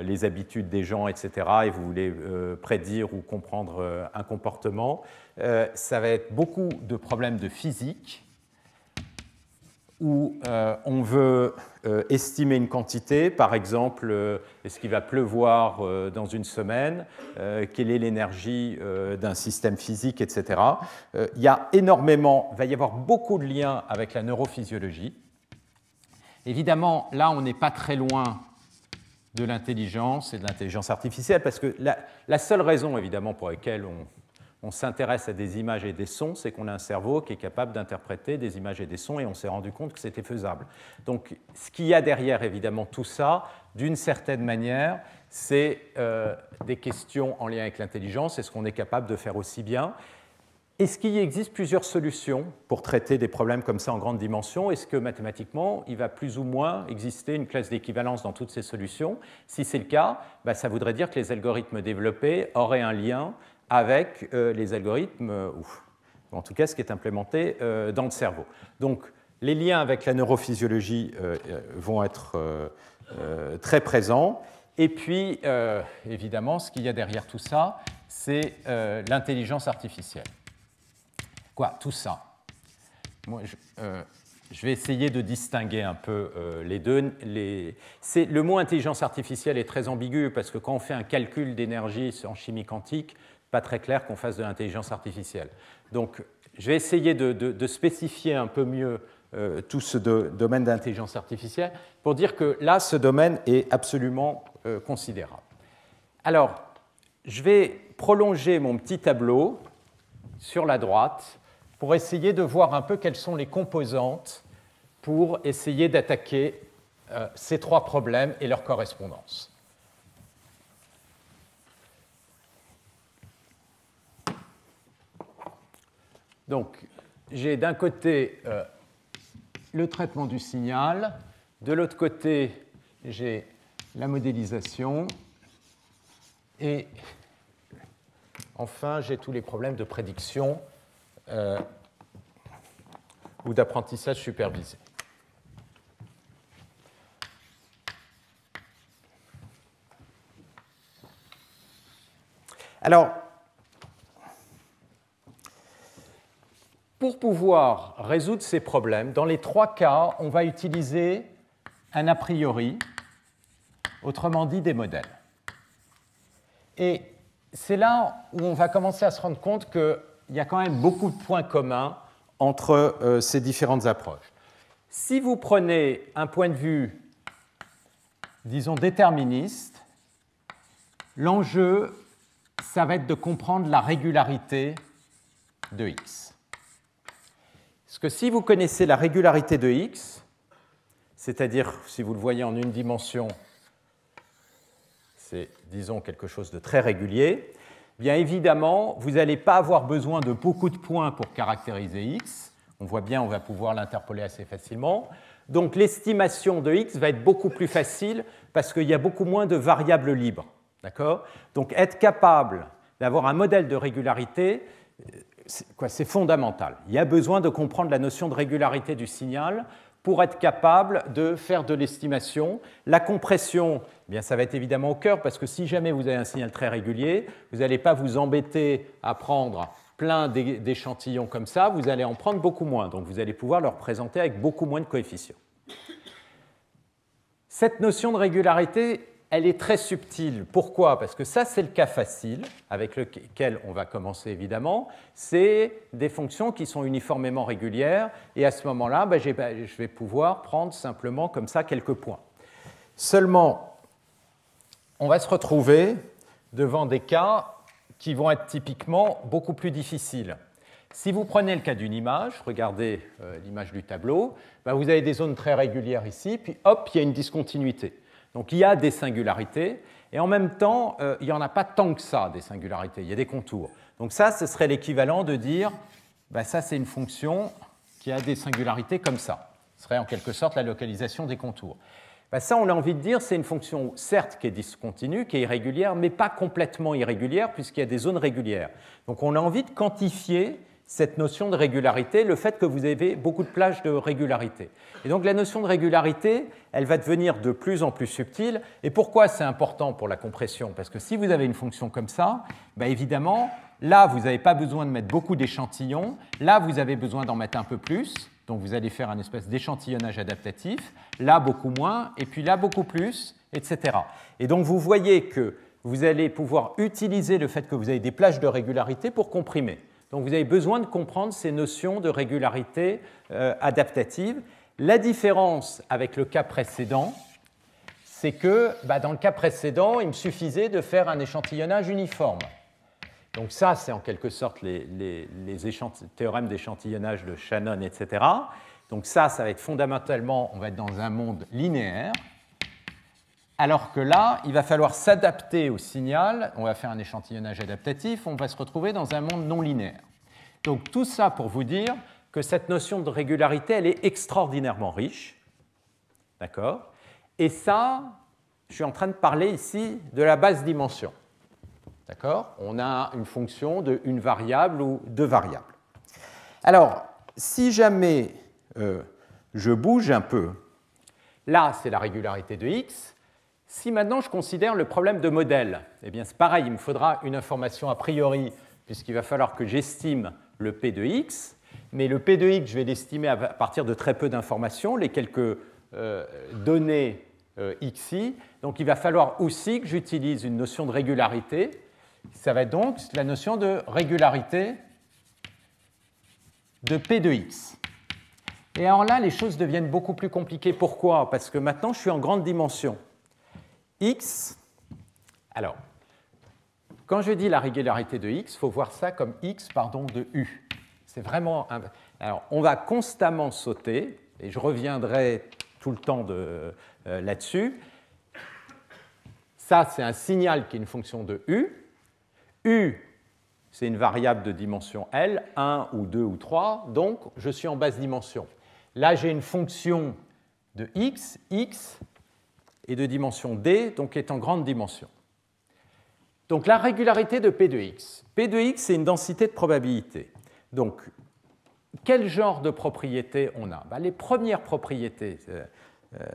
les habitudes des gens, etc., et vous voulez euh, prédire ou comprendre euh, un comportement, ça va être beaucoup de problèmes de physique où on veut estimer une quantité, par exemple, est-ce qu'il va pleuvoir dans une semaine, quelle est l'énergie d'un système physique, etc. il y a énormément, il va y avoir beaucoup de liens avec la neurophysiologie. Évidemment, là, on n'est pas très loin de l'intelligence et de l'intelligence artificielle, parce que la, seule raison, évidemment, pour laquelle on, s'intéresse à des images et des sons, c'est qu'on a un cerveau qui est capable d'interpréter des images et des sons, et on s'est rendu compte que c'était faisable. Donc, ce qu'il y a derrière, évidemment, tout ça, d'une certaine manière, c'est euh, des questions en lien avec l'intelligence. Est-ce qu'on est capable de faire aussi bien Est-ce qu'il existe plusieurs solutions pour traiter des problèmes comme ça en grande dimension? Est-ce que mathématiquement, il va plus ou moins exister une classe d'équivalence dans toutes ces solutions? Si c'est le cas, bah, ça voudrait dire que les algorithmes développés auraient un lien avec euh, les algorithmes, ou en tout cas ce qui est implémenté dans le cerveau. Donc, les liens avec la neurophysiologie euh, euh, vont être euh, très présents. Et puis, évidemment, ce qu'il y a derrière tout ça, c'est l'intelligence artificielle. Quoi, tout ça Moi, je, vais essayer de distinguer un peu les deux. le mot intelligence artificielle est très ambigu parce que quand on fait un calcul d'énergie en chimie quantique, pas très clair qu'on fasse de l'intelligence artificielle. Donc, je vais essayer de spécifier un peu mieux euh, tout ce domaine d'intelligence artificielle, pour dire que là, ce domaine est absolument euh, considérable. Alors, je vais prolonger mon petit tableau sur la droite pour essayer de voir un peu quelles sont les composantes pour essayer d'attaquer euh, ces trois problèmes et leurs correspondances. Donc, j'ai d'un côté le traitement du signal. De l'autre côté, j'ai la modélisation. Et enfin, j'ai tous les problèmes de prédiction euh, ou d'apprentissage supervisé. Alors, Pour pouvoir résoudre ces problèmes, dans les trois cas, on va utiliser un a priori, autrement dit des modèles. Et c'est là où on va commencer à se rendre compte qu'il y a quand même beaucoup de points communs entre euh, ces différentes approches. Si vous prenez un point de vue, disons, déterministe, l'enjeu, ça va être de comprendre la régularité de x. Parce que si vous connaissez la régularité de x, c'est-à-dire si vous le voyez en une dimension, c'est disons quelque chose de très régulier, bien évidemment, vous n'allez pas avoir besoin de beaucoup de points pour caractériser x. On voit bien, on va pouvoir l'interpoler assez facilement. Donc l'estimation de x va être beaucoup plus facile parce qu'il y a beaucoup moins de variables libres. D'accord? Donc être capable d'avoir un modèle de régularité, c'est fondamental. Il y a besoin de comprendre la notion de régularité du signal pour être capable de faire de l'estimation. La compression, eh bien, ça va être évidemment au cœur, parce que si jamais vous avez un signal très régulier, vous n'allez pas vous embêter à prendre plein d'échantillons comme ça, vous allez en prendre beaucoup moins. Donc vous allez pouvoir le représenter avec beaucoup moins de coefficients. Cette notion de régularité, elle est très subtile. Pourquoi? Parce que ça, c'est le cas facile, avec lequel on va commencer évidemment. C'est des fonctions qui sont uniformément régulières, et à ce moment-là, ben, je vais pouvoir prendre simplement comme ça quelques points. Seulement, on va se retrouver devant des cas qui vont être typiquement beaucoup plus difficiles. Si vous prenez le cas d'une image, regardez euh, l'image du tableau, ben, vous avez des zones très régulières ici, puis hop, il y a une discontinuité. Donc il y a des singularités, et en même temps, euh, il n'y en a pas tant que ça, des singularités, il y a des contours. Donc ça, ce serait l'équivalent de dire, bah, ça c'est une fonction qui a des singularités comme ça. Ce serait en quelque sorte la localisation des contours. Bah, ça, on a envie de dire, c'est une fonction certes qui est discontinue, qui est irrégulière, mais pas complètement irrégulière, puisqu'il y a des zones régulières. Donc on a envie de quantifier cette notion de régularité, le fait que vous avez beaucoup de plages de régularité. Et donc la notion de régularité, elle va devenir de plus en plus subtile. Et pourquoi c'est important pour la compression? Parce que si vous avez une fonction comme ça, bah évidemment, là, vous n'avez pas besoin de mettre beaucoup d'échantillons, là, vous avez besoin d'en mettre un peu plus, donc vous allez faire un espèce d'échantillonnage adaptatif, là, beaucoup moins, et puis là, beaucoup plus, etc. Et donc vous voyez que vous allez pouvoir utiliser le fait que vous avez des plages de régularité pour comprimer. Donc vous avez besoin de comprendre ces notions de régularité euh, adaptative. La différence avec le cas précédent, c'est que bah, dans le cas précédent, il me suffisait de faire un échantillonnage uniforme. Donc ça, c'est en quelque sorte les, théorèmes d'échantillonnage de Shannon, etc. Donc ça, ça va être fondamentalement, on va être dans un monde linéaire. Alors que là, il va falloir s'adapter au signal, on va faire un échantillonnage adaptatif, on va se retrouver dans un monde non linéaire. Donc tout ça pour vous dire que cette notion de régularité, elle est extraordinairement riche. D'accord? Et ça, je suis en train de parler ici de la basse dimension. D'accord? On a une fonction de une variable ou deux variables. Alors, si jamais euh, je bouge un peu, là c'est la régularité de x. Si maintenant je considère le problème de modèle, eh bien c'est pareil, il me faudra une information a priori, puisqu'il va falloir que j'estime le p de x, mais le p de x, je vais l'estimer à partir de très peu d'informations, les quelques euh, données euh, xi. Donc il va falloir aussi que j'utilise une notion de régularité. Ça va être donc la notion de régularité de p de x. Et alors là, les choses deviennent beaucoup plus compliquées. Pourquoi? Parce que maintenant, je suis en grande dimension. X, alors, quand je dis la régularité de x, il faut voir ça comme x pardon, de u. C'est vraiment. Alors, on va constamment sauter, et je reviendrai tout le temps euh, là-dessus. Ça, c'est un signal qui est une fonction de u. u, c'est une variable de dimension L, 1 ou 2 ou 3, donc je suis en basse dimension. Là, j'ai une fonction de x, x, et de dimension d, donc est en grande dimension. Donc la régularité de P de x. P de x, c'est une densité de probabilité. Donc, quel genre de propriétés on a? Ben, Les premières propriétés. Euh, euh,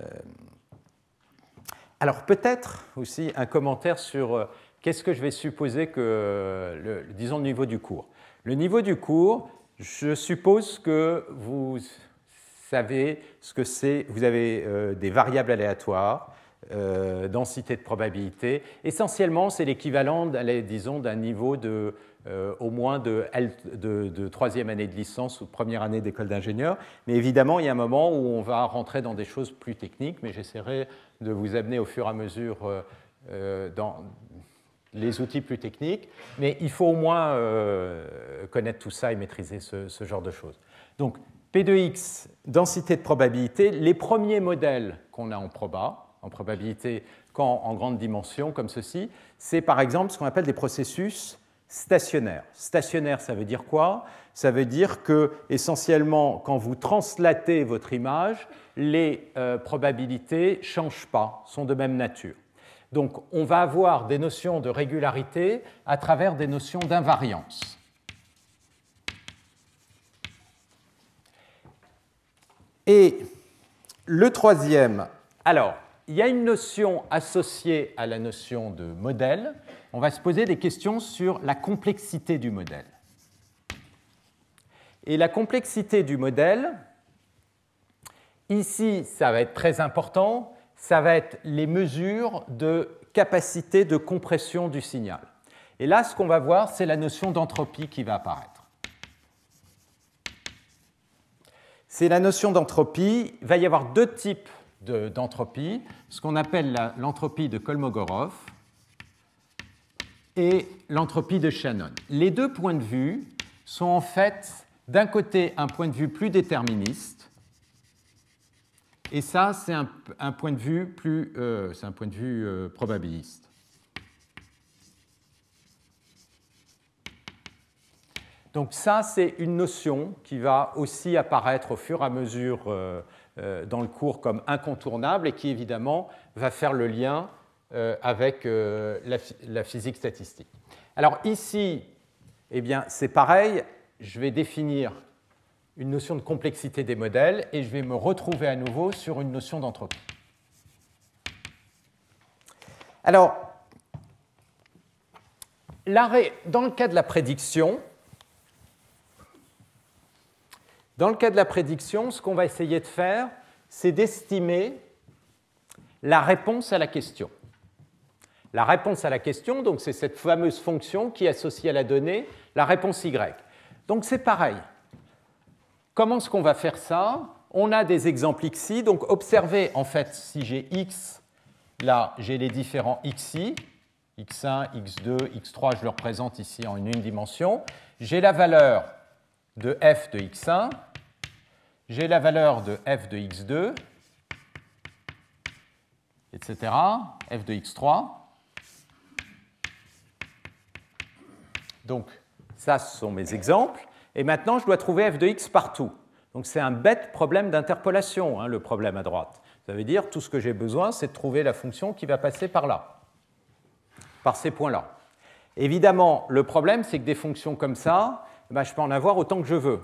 alors peut-être aussi un commentaire sur euh, qu'est-ce que je vais supposer que, disons, le niveau du cours. Le niveau du cours, je suppose que vous savez ce que c'est, vous avez des variables aléatoires, euh, densité de probabilité. Essentiellement, c'est l'équivalent, disons, d'un niveau de, euh, au moins de, de, troisième année de licence ou première année d'école d'ingénieur. Mais évidemment, il y a un moment où on va rentrer dans des choses plus techniques, mais j'essaierai de vous amener au fur et à mesure euh, dans les outils plus techniques. Mais il faut au moins connaître tout ça et maîtriser ce, ce genre de choses. Donc, P de x, densité de probabilité, les premiers modèles qu'on a en proba, en probabilité quand en grande dimension, comme ceci, c'est par exemple ce qu'on appelle des processus stationnaires. Stationnaire, ça veut dire quoi? Ça veut dire que, essentiellement, quand vous translatez votre image, les euh, probabilités ne changent pas, sont de même nature. Donc, on va avoir des notions de régularité à travers des notions d'invariance. Et le troisième, alors, il y a une notion associée à la notion de modèle. On va se poser des questions sur la complexité du modèle. Et la complexité du modèle, ici, ça va être très important, ça va être les mesures de capacité de compression du signal. Et là, ce qu'on va voir, c'est la notion d'entropie qui va apparaître. C'est la notion d'entropie. Il va y avoir deux types d'entropie, ce qu'on appelle l'entropie de Kolmogorov et l'entropie de Shannon. Les deux points de vue sont en fait d'un côté un point de vue plus déterministe, et ça c'est un, point de vue plus, euh, un point de vue euh, probabiliste. Donc ça, c'est une notion qui va aussi apparaître au fur et à mesure euh, euh, dans le cours comme incontournable et qui évidemment va faire le lien euh, avec la, physique statistique. Alors ici, eh bien, c'est pareil, je vais définir une notion de complexité des modèles et je vais me retrouver à nouveau sur une notion d'entropie. Alors, dans le cas de la prédiction, Dans le cas de la prédiction, ce qu'on va essayer de faire, c'est d'estimer la réponse à la question. La réponse à la question, donc c'est cette fameuse fonction qui associe à la donnée la réponse y. Donc c'est pareil. Comment est-ce qu'on va faire ça? On a des exemples xi, donc observez en fait si j'ai x, là j'ai les différents xi, x1, x2, x3, je le représente ici en une dimension. J'ai la valeur de f de x1, j'ai la valeur de f de x2 etc. f de x3. Donc, ça, ce sont mes exemples. Et maintenant, je dois trouver f de x partout. Donc, c'est un bête problème d'interpolation, hein, le problème à droite. Ça veut dire tout ce que j'ai besoin, c'est de trouver la fonction qui va passer par là, par ces points-là. Évidemment, le problème, c'est que des fonctions comme ça, eh ben, je peux en avoir autant que je veux.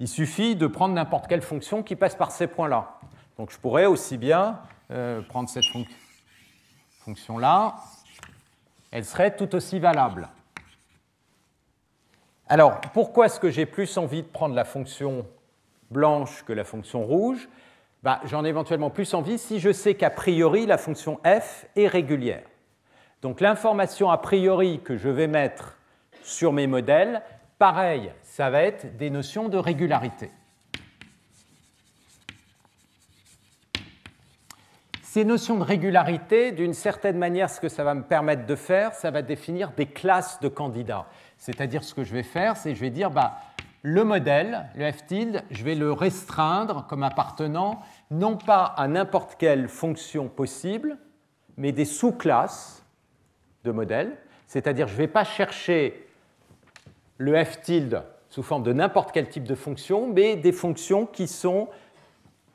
Il suffit de prendre n'importe quelle fonction qui passe par ces points-là. Donc je pourrais aussi bien euh, prendre cette fonction-là, elle serait tout aussi valable. Alors, pourquoi est-ce que j'ai plus envie de prendre la fonction blanche que la fonction rouge? Bah, J'en ai éventuellement plus envie si je sais qu'a priori la fonction f est régulière. Donc l'information a priori que je vais mettre sur mes modèles, pareil, ça va être des notions de régularité. Ces notions de régularité, d'une certaine manière, ce que ça va me permettre de faire, ça va définir des classes de candidats. C'est-à-dire, ce que je vais faire, c'est je vais dire, bah, le modèle, le f tilde, je vais le restreindre comme appartenant non pas à n'importe quelle fonction possible, mais des sous-classes de modèles. C'est-à-dire, je ne vais pas chercher le f tilde sous forme de n'importe quel type de fonction, mais des fonctions qui sont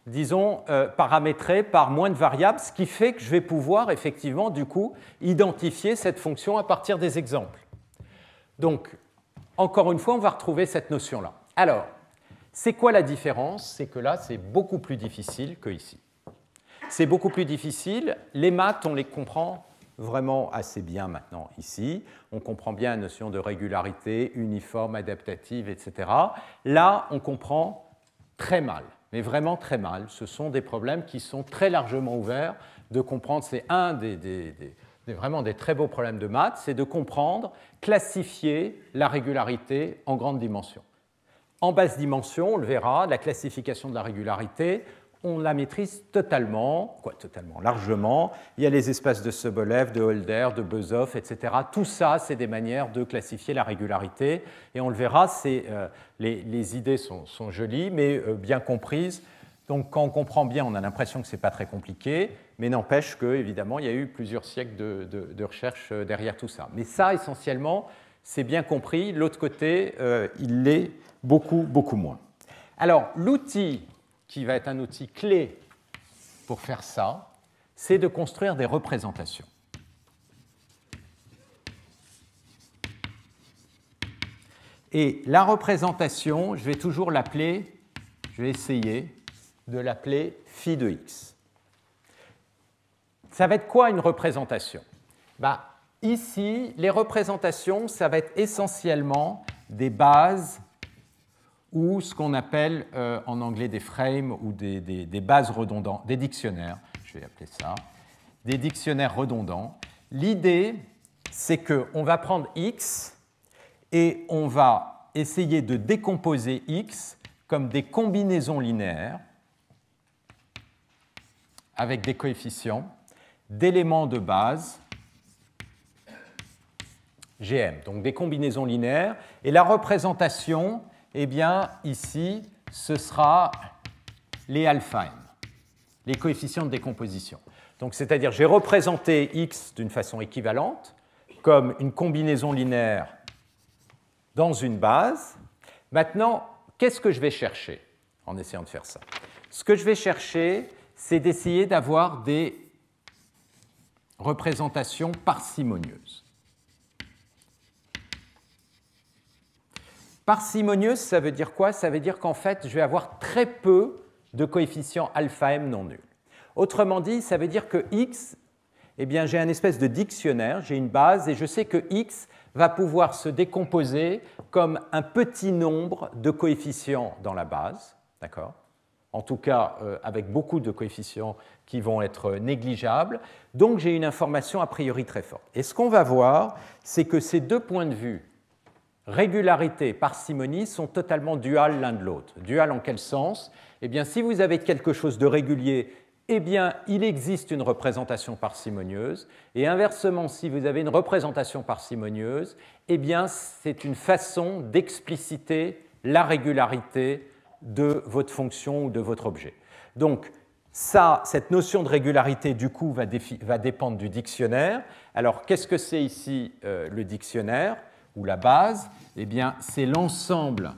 disons, euh, paramétré par moins de variables, ce qui fait que je vais pouvoir effectivement, du coup, identifier cette fonction à partir des exemples. Donc, encore une fois, on va retrouver cette notion-là. Alors, c'est quoi la différence? C'est que là, c'est beaucoup plus difficile que ici. C'est beaucoup plus difficile. Les maths, on les comprend vraiment assez bien maintenant ici. On comprend bien la notion de régularité, uniforme, adaptative, etc. Là, on comprend très mal mais vraiment très mal. Ce sont des problèmes qui sont très largement ouverts de comprendre. C'est un des, vraiment des très beaux problèmes de maths, c'est de comprendre, classifier la régularité en grandes dimensions. En basse dimension, on le verra, la classification de la régularité, on la maîtrise totalement, quoi totalement, largement. Il y a les espaces de Sobolev, de Holder, de Bezoff, etc. Tout ça, c'est des manières de classifier la régularité. Et on le verra, euh, les, idées sont, jolies, mais euh, bien comprises. Donc quand on comprend bien, on a l'impression que ce n'est pas très compliqué, mais n'empêche qu'évidemment, il y a eu plusieurs siècles de, de, recherche euh, derrière tout ça. Mais ça, essentiellement, c'est bien compris. L'autre côté, il l'est beaucoup, beaucoup moins. Alors, l'outil qui va être un outil clé pour faire ça, c'est de construire des représentations. Et la représentation, je vais toujours l'appeler, je vais essayer de l'appeler phi de x. Ça va être quoi une représentation? Bah, Ici, les représentations, ça va être essentiellement des bases ou ce qu'on appelle euh, en anglais des frames ou des, bases redondantes, des dictionnaires, je vais appeler ça, des dictionnaires redondants. L'idée, c'est qu'on va prendre x et on va essayer de décomposer x comme des combinaisons linéaires avec des coefficients d'éléments de base GM, donc des combinaisons linéaires. Et la représentation, eh bien, ici, ce sera les alpha m, les coefficients de décomposition. Donc, c'est-à-dire, j'ai représenté x d'une façon équivalente, comme une combinaison linéaire dans une base. Maintenant, qu'est-ce que je vais chercher en essayant de faire ça? Ce que je vais chercher, c'est d'essayer d'avoir des représentations parcimonieuses. Parcimonieuse, ça veut dire quoi? Ça veut dire qu'en fait, je vais avoir très peu de coefficients alpha m non nuls. Autrement dit, ça veut dire que x, eh bien, j'ai un espèce de dictionnaire, j'ai une base, et je sais que x va pouvoir se décomposer comme un petit nombre de coefficients dans la base, d'accord? En tout cas, euh, avec beaucoup de coefficients qui vont être négligeables. Donc, j'ai une information a priori très forte. Et ce qu'on va voir, c'est que ces deux points de vue régularité et parcimonie sont totalement duales l'un de l'autre. Dual en quel sens? Eh bien, si vous avez quelque chose de régulier, eh bien, il existe une représentation parcimonieuse. Et inversement, si vous avez une représentation parcimonieuse, eh bien, c'est une façon d'expliciter la régularité de votre fonction ou de votre objet. Donc, ça, cette notion de régularité, du coup, va, dépendre du dictionnaire. Alors, qu'est-ce que c'est ici euh, le dictionnaire? Ou la base Eh bien, c'est l'ensemble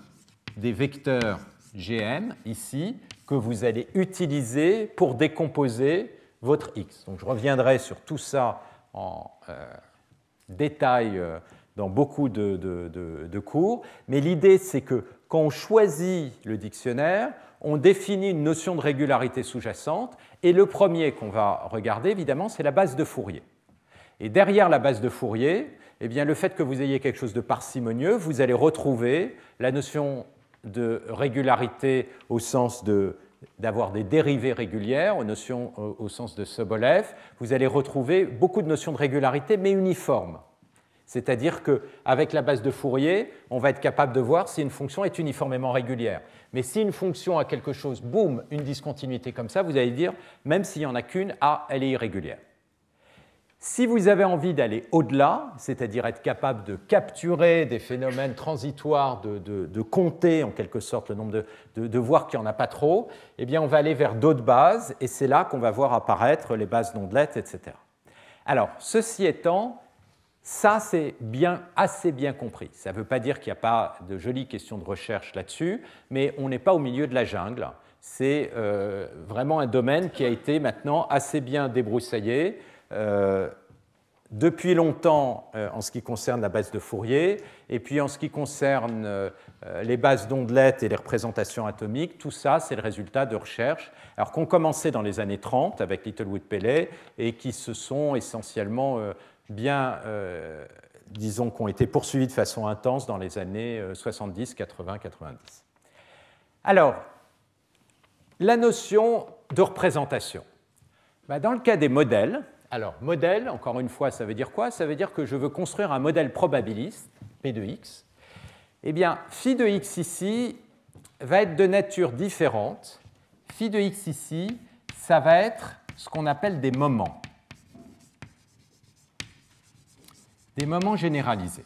des vecteurs GM, ici, que vous allez utiliser pour décomposer votre X. Donc, je reviendrai sur tout ça en euh, détail euh, dans beaucoup de, de cours, mais l'idée, c'est que quand on choisit le dictionnaire, on définit une notion de régularité sous-jacente, et le premier qu'on va regarder, évidemment, c'est la base de Fourier. Et derrière la base de Fourier, eh bien, le fait que vous ayez quelque chose de parcimonieux, vous allez retrouver la notion de régularité au sens d'avoir des dérivées régulières, notions, au sens de Sobolev. Vous allez retrouver beaucoup de notions de régularité, mais uniformes. C'est-à-dire qu'avec la base de Fourier, on va être capable de voir si une fonction est uniformément régulière. Mais si une fonction a quelque chose, boum, une discontinuité comme ça, vous allez dire, même s'il n'y en a qu'une, ah, elle est irrégulière. Si vous avez envie d'aller au-delà, c'est-à-dire être capable de capturer des phénomènes transitoires, de, compter en quelque sorte le nombre de, de voir qu'il n'y en a pas trop, eh bien on va aller vers d'autres bases, et c'est là qu'on va voir apparaître les bases d'ondelettes, etc. Alors, ceci étant, ça, c'est bien, assez bien compris. Ça ne veut pas dire qu'il n'y a pas de jolies questions de recherche là-dessus, mais on n'est pas au milieu de la jungle. C'est euh, vraiment un domaine qui a été maintenant assez bien débroussaillé. Euh, depuis longtemps euh, en ce qui concerne la base de Fourier, et puis en ce qui concerne les bases d'ondelettes et les représentations atomiques, tout ça, c'est le résultat de recherches alors qu'on commençait dans les années 30 avec Littlewood Pellet et qui se sont essentiellement bien, euh, disons, qui ont été poursuivis de façon intense dans les années 70, 80, 90. Alors, la notion de représentation. Bah, dans le cas des modèles, alors modèle, encore une fois, ça veut dire quoi? Ça veut dire que je veux construire un modèle probabiliste, P de x. Eh bien, phi de x ici va être de nature différente. Phi de x ici, ça va être ce qu'on appelle des moments. des moments généralisés.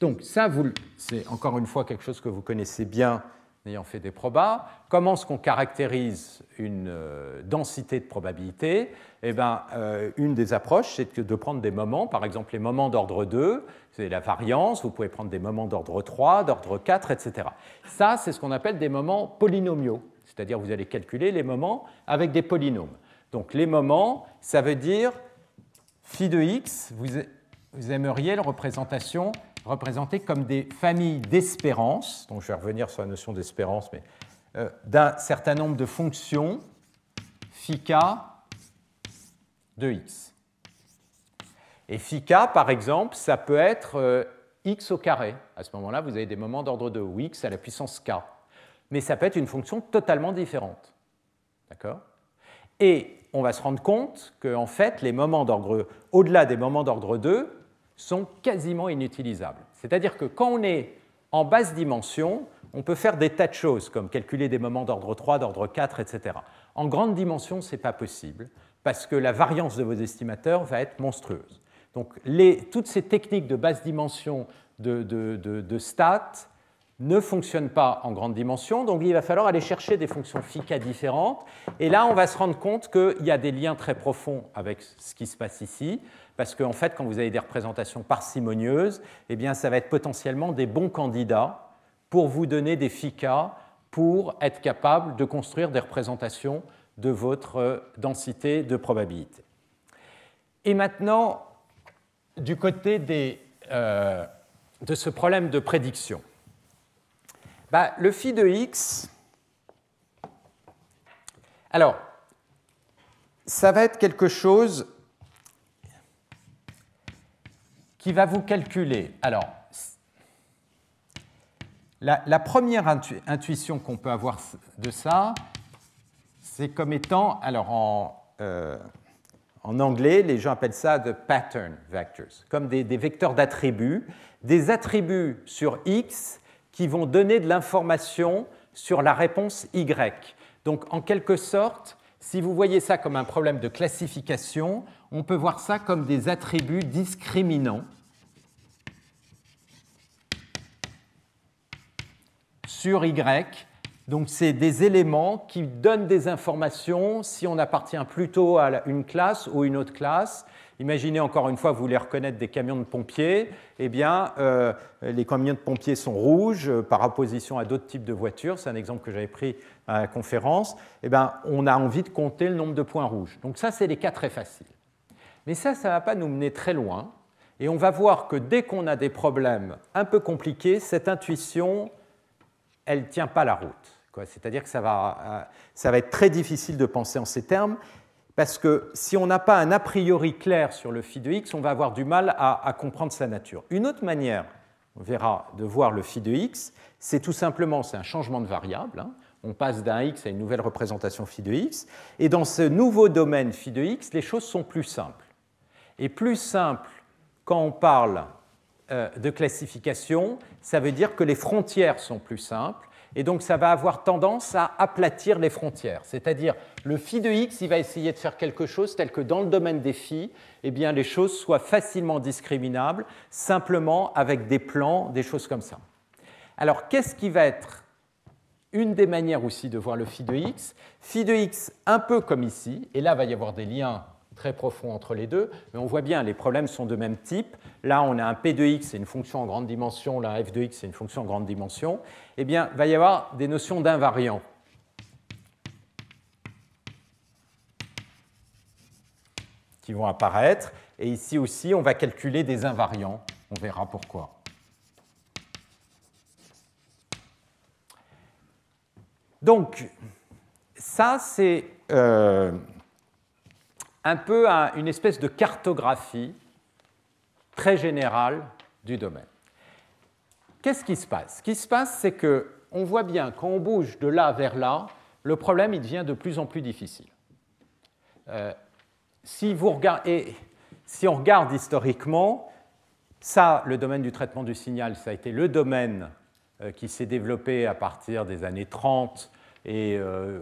Donc ça, c'est encore une fois quelque chose que vous connaissez bien ayant fait des probas. Comment est-ce qu'on caractérise une euh, densité de probabilité? Eh bien, euh, Une des approches, c'est de prendre des moments, par exemple les moments d'ordre 2, c'est la variance, vous pouvez prendre des moments d'ordre 3, d'ordre 4, etc. Ça, c'est ce qu'on appelle des moments polynomiaux, c'est-à-dire vous allez calculer les moments avec des polynômes. Donc les moments, ça veut dire phi de x, vous, aimeriez la représentation représenter comme des familles d'espérance, donc je vais revenir sur la notion d'espérance, mais euh, d'un certain nombre de fonctions phi k de x. Et phi k, par exemple, ça peut être euh, x au carré. À ce moment-là, vous avez des moments d'ordre 2, ou x à la puissance k. Mais ça peut être une fonction totalement différente. D'accord? Et on va se rendre compte que en fait, les moments d'ordre au-delà des moments d'ordre 2 sont quasiment inutilisables. C'est-à-dire que quand on est en basse dimension, on peut faire des tas de choses, comme calculer des moments d'ordre 3, d'ordre 4, etc. En grande dimension, ce n'est pas possible, parce que la variance de vos estimateurs va être monstrueuse. Donc toutes ces techniques de basse dimension de, de stats, ne fonctionne pas en grande dimension, donc il va falloir aller chercher des fonctions FICA différentes. Et là, on va se rendre compte qu'il y a des liens très profonds avec ce qui se passe ici, parce qu'en fait, quand vous avez des représentations parcimonieuses, eh bien, ça va être potentiellement des bons candidats pour vous donner des FICA pour être capable de construire des représentations de votre densité de probabilité. Et maintenant, du côté euh, de ce problème de prédiction. Bah, le phi de x, alors, ça va être quelque chose qui va vous calculer. Alors, la, première intuition qu'on peut avoir de ça, c'est comme étant, alors en, euh, anglais, les gens appellent ça the pattern vectors, comme des vecteurs d'attributs, des attributs sur x qui vont donner de l'information sur la réponse Y. Donc en quelque sorte, si vous voyez ça comme un problème de classification, on peut voir ça comme des attributs discriminants sur Y Donc c'est des éléments qui donnent des informations si on appartient plutôt à une classe ou une autre classe. Imaginez encore une fois, vous voulez reconnaître des camions de pompiers, eh bien, euh, les camions de pompiers sont rouges euh, par opposition à d'autres types de voitures. C'est un exemple que j'avais pris à la conférence. Eh bien, on a envie de compter le nombre de points rouges. Donc ça, c'est des cas très faciles. Mais ça, ça ne va pas nous mener très loin. Et on va voir que dès qu'on a des problèmes un peu compliqués, cette intuition, elle ne tient pas la route. C'est-à-dire que ça va, euh, ça va être très difficile de penser en ces termes, parce que si on n'a pas un a priori clair sur le phi de x, on va avoir du mal à, comprendre sa nature. Une autre manière, on verra, de voir le phi de x, c'est tout simplement c'est un changement de variable. Hein. On passe d'un x à une nouvelle représentation phi de x. Et dans ce nouveau domaine phi de x, les choses sont plus simples. Et plus simples quand on parle euh, de classification, ça veut dire que les frontières sont plus simples et donc ça va avoir tendance à aplatir les frontières. C'est-à-dire le phi de x, il va essayer de faire quelque chose tel que dans le domaine des phi, eh bien, les choses soient facilement discriminables, simplement avec des plans, des choses comme ça. Alors qu'est-ce qui va être une des manières aussi de voir le phi de x? Phi de x un peu comme ici, et là il va y avoir des liens très profonds entre les deux, mais on voit bien, les problèmes sont de même type. Là, on a un p de x, c'est une fonction en grande dimension, là, f de x, c'est une fonction en grande dimension. Eh bien, il va y avoir des notions d'invariants. qui vont apparaître. Et ici aussi, on va calculer des invariants. On verra pourquoi. Donc, ça, c'est euh, un peu une espèce de cartographie très générale du domaine. Qu'est-ce qui se passe? Ce qui se passe, c'est que on voit bien quand on bouge de là vers là, le problème il devient de plus en plus difficile. Euh, si, vous regardez, si on regarde historiquement, ça, le domaine du traitement du signal, ça a été le domaine euh, qui s'est développé à partir des années 30 et euh,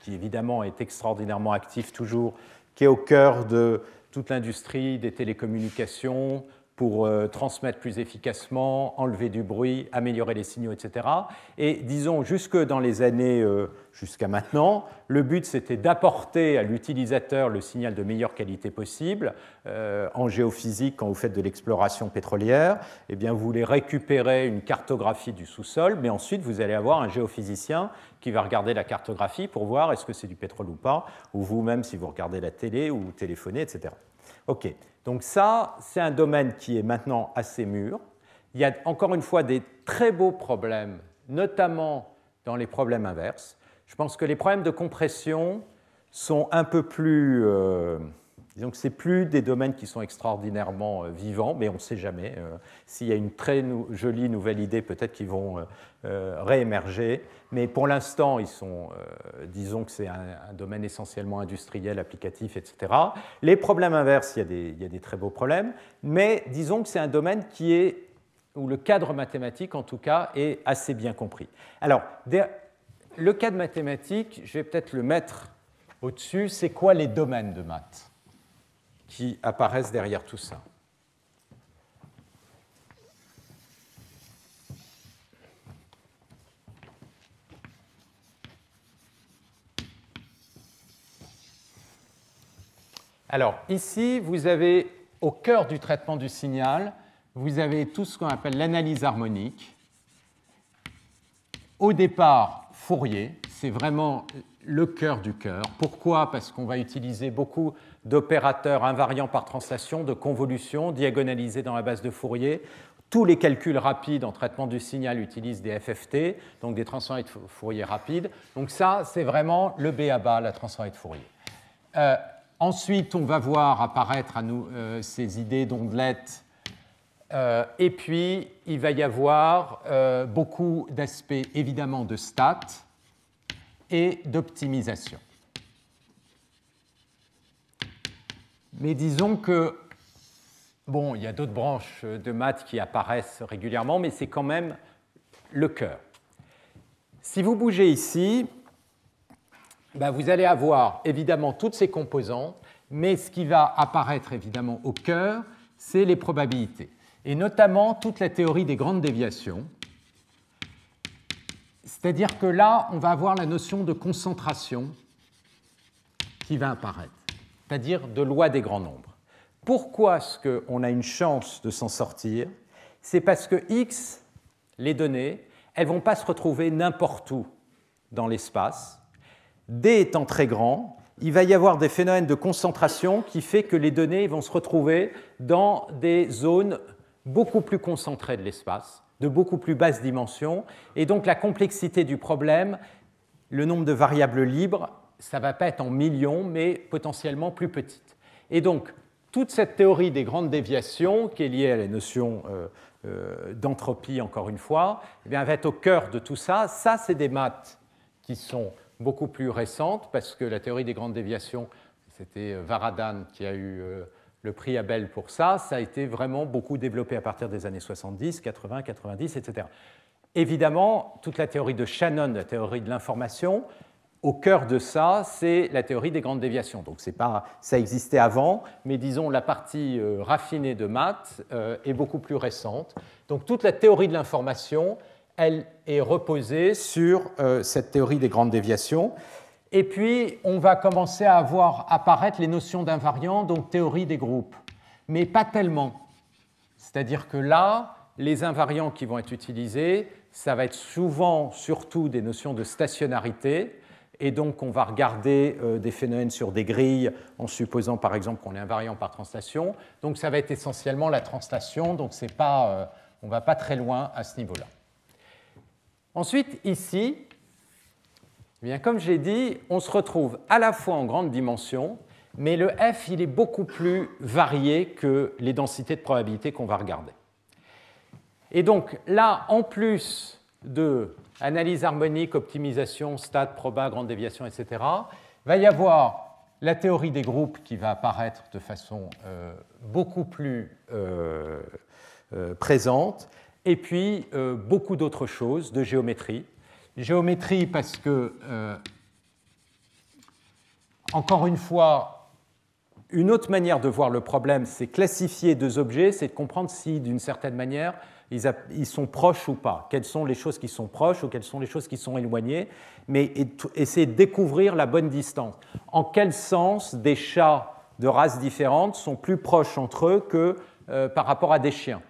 qui évidemment est extraordinairement actif toujours qui est au cœur de toute l'industrie des télécommunications pour euh, transmettre plus efficacement, enlever du bruit, améliorer les signaux, etc. Et disons, jusque dans les années euh, jusqu'à maintenant, le but c'était d'apporter à l'utilisateur le signal de meilleure qualité possible. Euh, en géophysique, quand vous faites de l'exploration pétrolière, eh bien, vous voulez récupérer une cartographie du sous-sol, mais ensuite vous allez avoir un géophysicien qui va regarder la cartographie pour voir est-ce que c'est du pétrole ou pas, ou vous-même si vous regardez la télé ou téléphonez, etc. OK. Donc ça, c'est un domaine qui est maintenant assez mûr. Il y a encore une fois des très beaux problèmes, notamment dans les problèmes inverses. Je pense que les problèmes de compression sont un peu plus... Euh, disons que ce plus des domaines qui sont extraordinairement euh, vivants, mais on ne sait jamais. Euh, s'il y a une très jolie nouvelle idée, peut-être qu'ils vont réémerger. Mais pour l'instant, ils sont, disons que c'est un, domaine essentiellement industriel, applicatif, etc. Les problèmes inverses, il y, a des, il y a des très beaux problèmes, mais disons que c'est un domaine qui est où le cadre mathématique, en tout cas, est assez bien compris. Alors, le cadre mathématique, je vais peut-être le mettre au-dessus, c'est quoi les domaines de maths? Qui apparaissent derrière tout ça Alors ici, vous avez au cœur du traitement du signal, vous avez tout ce qu'on appelle l'analyse harmonique. Au départ, Fourier, c'est vraiment le cœur du cœur. Pourquoi? Parce qu'on va utiliser beaucoup d'opérateurs invariants par translation, de convolutions diagonalisées dans la base de Fourier. Tous les calculs rapides en traitement du signal utilisent des FFT, donc des transformés de Fourier rapides. Donc ça, c'est vraiment le B à bas, la transformée de Fourier. Euh, ensuite, on va voir apparaître à nous euh, ces idées d'ondelettes euh, et puis, il va y avoir beaucoup d'aspects, évidemment, de stats et d'optimisation. Mais disons que, bon, il y a d'autres branches de maths qui apparaissent régulièrement, mais c'est quand même le cœur. Si vous bougez ici, ben, vous allez avoir évidemment toutes ces composantes, mais ce qui va apparaître évidemment au cœur, c'est les probabilités et notamment toute la théorie des grandes déviations. C'est-à-dire que là, on va avoir la notion de concentration qui va apparaître, c'est-à-dire de loi des grands nombres. Pourquoi est-ce qu'on a une chance de s'en sortir? C'est parce que X, les données, elles ne vont pas se retrouver n'importe où dans l'espace. D étant très grand, il va y avoir des phénomènes de concentration qui fait que les données vont se retrouver dans des zones beaucoup plus concentrées de l'espace, de beaucoup plus basse dimension, et donc la complexité du problème, le nombre de variables libres, ça ne va pas être en millions, mais potentiellement plus petite. Et donc, toute cette théorie des grandes déviations, qui est liée à la notion euh, euh, d'entropie, encore une fois, eh bien, va être au cœur de tout ça. Ça, c'est des maths qui sont beaucoup plus récentes, parce que la théorie des grandes déviations, c'était euh, Varadan qui a eu le prix Abel pour ça. Ça a été vraiment beaucoup développé à partir des années 70, 80, 90, etc. Évidemment, toute la théorie de Shannon, la théorie de l'information, au cœur de ça, c'est la théorie des grandes déviations. Donc pas, ça existait avant, mais disons la partie euh, raffinée de maths euh, est beaucoup plus récente. Donc toute la théorie de l'information, elle est reposée sur euh, cette théorie des grandes déviations. Et puis on va commencer à voir apparaître les notions d'invariants, donc théorie des groupes, mais pas tellement. C'est-à-dire que là, les invariants qui vont être utilisés, ça va être souvent surtout des notions de stationnarité, et donc, on va regarder euh, des phénomènes sur des grilles en supposant, par exemple, qu'on est invariant par translation. Donc, ça va être essentiellement la translation. Donc, pas, euh, on ne va pas très loin à ce niveau-là. Ensuite, ici, eh bien, comme j'ai dit, on se retrouve à la fois en grande dimension, mais le f, il est beaucoup plus varié que les densités de probabilité qu'on va regarder. Et donc, là, en plus de analyse harmonique, optimisation, stade, proba, grande déviation, etc. Il va y avoir la théorie des groupes qui va apparaître de façon euh, beaucoup plus euh, euh, présente, et puis beaucoup d'autres choses, de géométrie. Géométrie parce que, encore une fois, une autre manière de voir le problème, c'est classifier deux objets, c'est de comprendre si, d'une certaine manière, ils, sont proches ou pas, quelles sont les choses qui sont proches ou quelles sont les choses qui sont éloignées, mais essayer de découvrir la bonne distance. En quel sens des chats de races différentes sont plus proches entre eux que euh, par rapport à des chiens?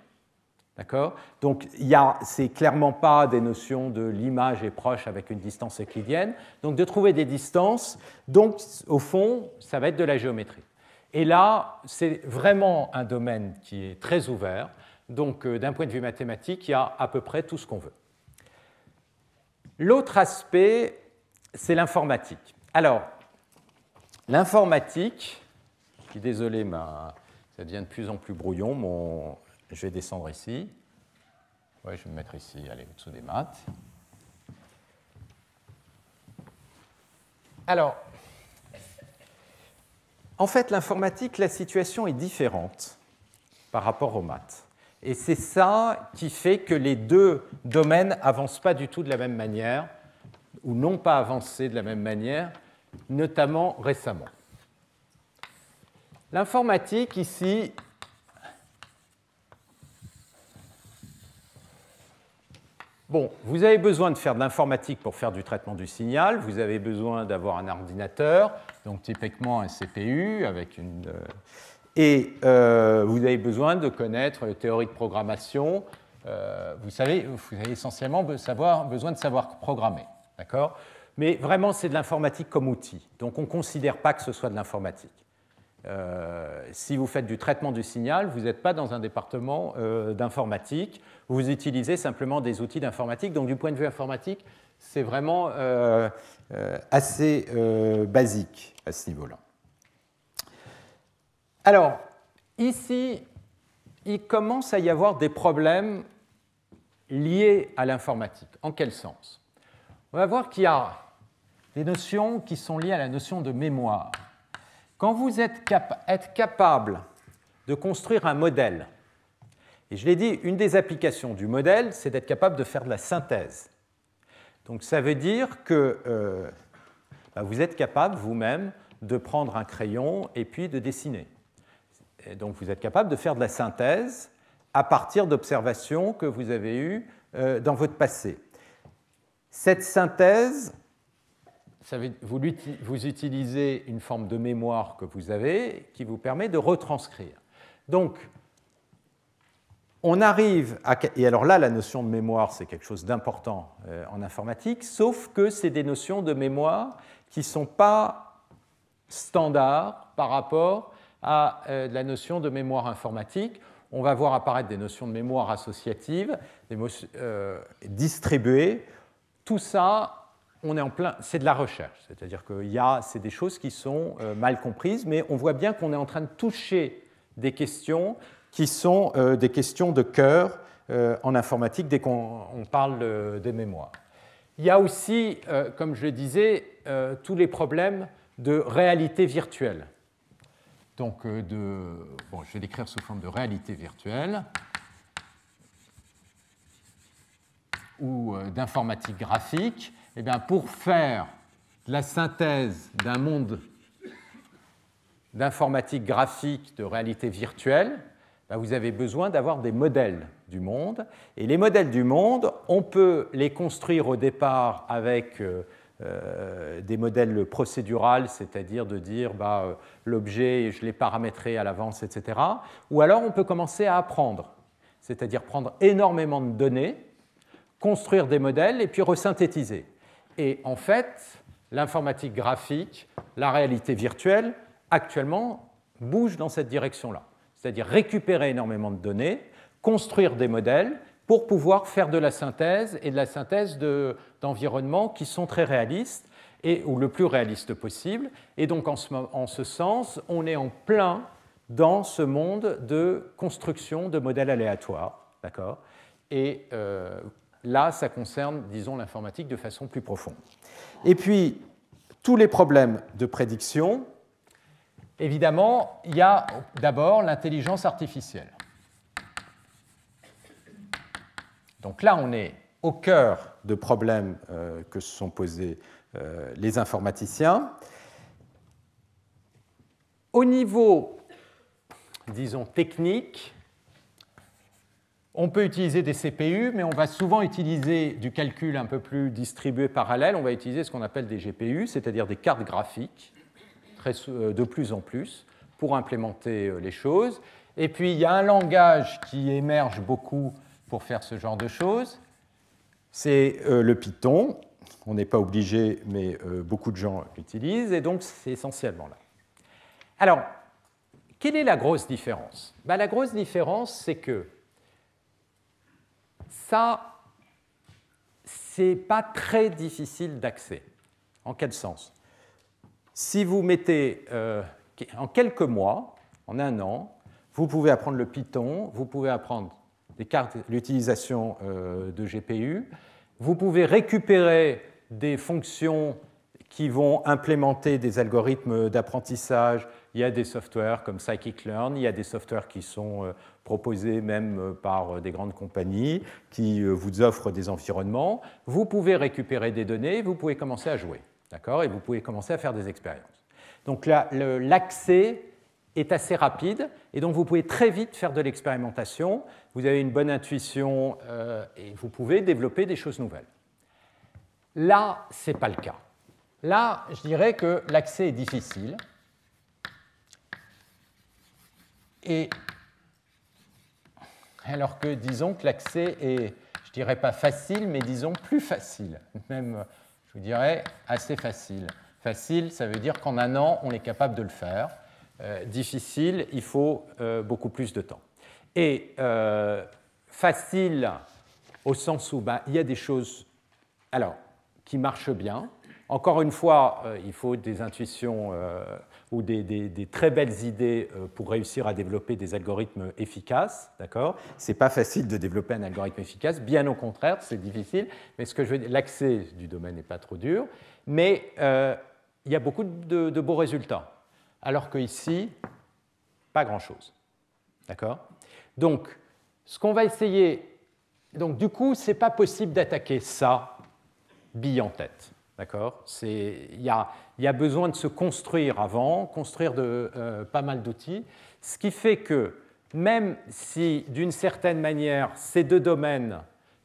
D'accord? Donc, ce n'est clairement pas des notions de l'image est proche avec une distance euclidienne. Donc, de trouver des distances, donc, au fond, ça va être de la géométrie. Et là, c'est vraiment un domaine qui est très ouvert. Donc, euh, d'un point de vue mathématique, il y a à peu près tout ce qu'on veut. L'autre aspect, c'est l'informatique. Alors, l'informatique, je suis désolé, mais ça devient de plus en plus brouillon. Je vais descendre ici. Ouais, je vais me mettre ici, allez, au-dessous des maths. Alors, en fait, l'informatique, la situation est différente par rapport aux maths. Et c'est ça qui fait que les deux domaines n'avancent pas du tout de la même manière, ou n'ont pas avancé de la même manière, notamment récemment. L'informatique, ici, Bon, vous avez besoin de faire de l'informatique pour faire du traitement du signal, vous avez besoin d'avoir un ordinateur, donc typiquement un CPU avec une, euh, et euh, vous avez besoin de connaître les théories de programmation. Euh, vous savez, vous avez essentiellement besoin de savoir programmer. D'accord? Mais vraiment, c'est de l'informatique comme outil. Donc, on ne considère pas que ce soit de l'informatique. Euh, si vous faites du traitement du signal, vous n'êtes pas dans un département d'informatique. Vous utilisez simplement des outils d'informatique. Donc, du point de vue informatique, c'est vraiment assez basique à ce niveau-là. Alors, ici, il commence à y avoir des problèmes liés à l'informatique. En quel sens? On va voir qu'il y a des notions qui sont liées à la notion de mémoire. Quand vous êtes, capable de construire un modèle, et je l'ai dit, une des applications du modèle, c'est d'être capable de faire de la synthèse. Donc ça veut dire que euh, bah, vous êtes capable vous-même de prendre un crayon et puis de dessiner donc vous êtes capable de faire de la synthèse à partir d'observations que vous avez eues euh, dans votre passé. Cette synthèse, vous, vous utilisez une forme de mémoire que vous avez qui vous permet de retranscrire. Donc, on arrive à... Et alors là, la notion de mémoire, c'est quelque chose d'important euh, en informatique, sauf que c'est des notions de mémoire qui ne sont pas standards par rapport à euh, la notion de mémoire informatique. On va voir apparaître des notions de mémoire associative, des euh, distribuées. Tout ça, on est en plein, c'est de la recherche, c'est-à-dire que y a, c'est des choses qui sont mal comprises, mais on voit bien qu'on est en train de toucher des questions qui sont euh, des questions de cœur euh, en informatique dès qu'on parle des mémoires. Il y a aussi, euh, comme je le disais, tous les problèmes de réalité virtuelle. Donc, de, je vais l'écrire sous forme de réalité virtuelle ou d'informatique graphique. Eh bien, pour faire la synthèse d'un monde d'informatique graphique de réalité virtuelle, ben, vous avez besoin d'avoir des modèles du monde. Et les modèles du monde, on peut les construire au départ avec euh, des modèles procéduraux, c'est-à-dire de dire bah, euh, l'objet, je l'ai paramétré à l'avance, etc. Ou alors on peut commencer à apprendre, c'est-à-dire prendre énormément de données, construire des modèles et puis resynthétiser. Et en fait, l'informatique graphique, la réalité virtuelle, actuellement, bouge dans cette direction-là c'est-à-dire récupérer énormément de données, construire des modèles pour pouvoir faire de la synthèse et de la synthèse d'environnements qui sont très réalistes et, ou le plus réaliste possible. Et donc en ce, sens, on est en plein dans ce monde de construction de modèles aléatoires. D'accord? Et euh, là, ça concerne, disons, l'informatique de façon plus profonde. Et puis, tous les problèmes de prédiction, Évidemment, il y a d'abord l'intelligence artificielle. Donc là, on est au cœur de problèmes euh, que se sont posés euh, les informaticiens. Au niveau, disons, technique, on peut utiliser des CPU, mais on va souvent utiliser du calcul un peu plus distribué parallèle. On va utiliser ce qu'on appelle des GPU, c'est-à-dire des cartes graphiques euh, de plus en plus pour implémenter les choses. Et puis il y a un langage qui émerge beaucoup pour faire ce genre de choses, c'est euh, le Python. On n'est pas obligé, mais beaucoup de gens l'utilisent, et donc c'est essentiellement là. Alors, quelle est la grosse différence? Ben, La grosse différence, c'est que ça, c'est pas très difficile d'accès. En quel sens? Si vous mettez euh, en quelques mois, en un an, vous pouvez apprendre le Python, vous pouvez apprendre l'utilisation euh, de GPU, vous pouvez récupérer des fonctions qui vont implémenter des algorithmes d'apprentissage. Il y a des softwares comme Scikit-learn, il y a des softwares qui sont euh, proposés même par des grandes compagnies qui vous offrent des environnements. Vous pouvez récupérer des données, vous pouvez commencer à jouer. D'accord? Et vous pouvez commencer à faire des expériences. Donc l'accès est assez rapide et donc vous pouvez très vite faire de l'expérimentation. Vous avez une bonne intuition euh, et vous pouvez développer des choses nouvelles. Là, ce n'est pas le cas. Là, je dirais que l'accès est difficile. Et alors que disons que l'accès est, je dirais pas facile, mais disons plus facile, même je vous dirais, assez facile. Facile, ça veut dire qu'en un an, on est capable de le faire. Euh, difficile, il faut euh, beaucoup plus de temps. Et euh, facile, au sens où ben, il y a des choses alors, qui marchent bien. Encore une fois, il faut des intuitions ou des, très belles idées pour réussir à développer des algorithmes efficaces. D'accord? C'est pas facile de développer un algorithme efficace, bien au contraire, c'est difficile. Mais ce que je veux l'accès du domaine n'est pas trop dur, mais il y a beaucoup de beaux résultats. Alors qu'ici, pas grand-chose. D'accord? Donc, ce qu'on va essayer, donc du coup, c'est pas possible d'attaquer ça bille en tête. D'accord? Il y a, y a, besoin de se construire avant, construire de, euh, pas mal d'outils, ce qui fait que même si d'une certaine manière ces deux domaines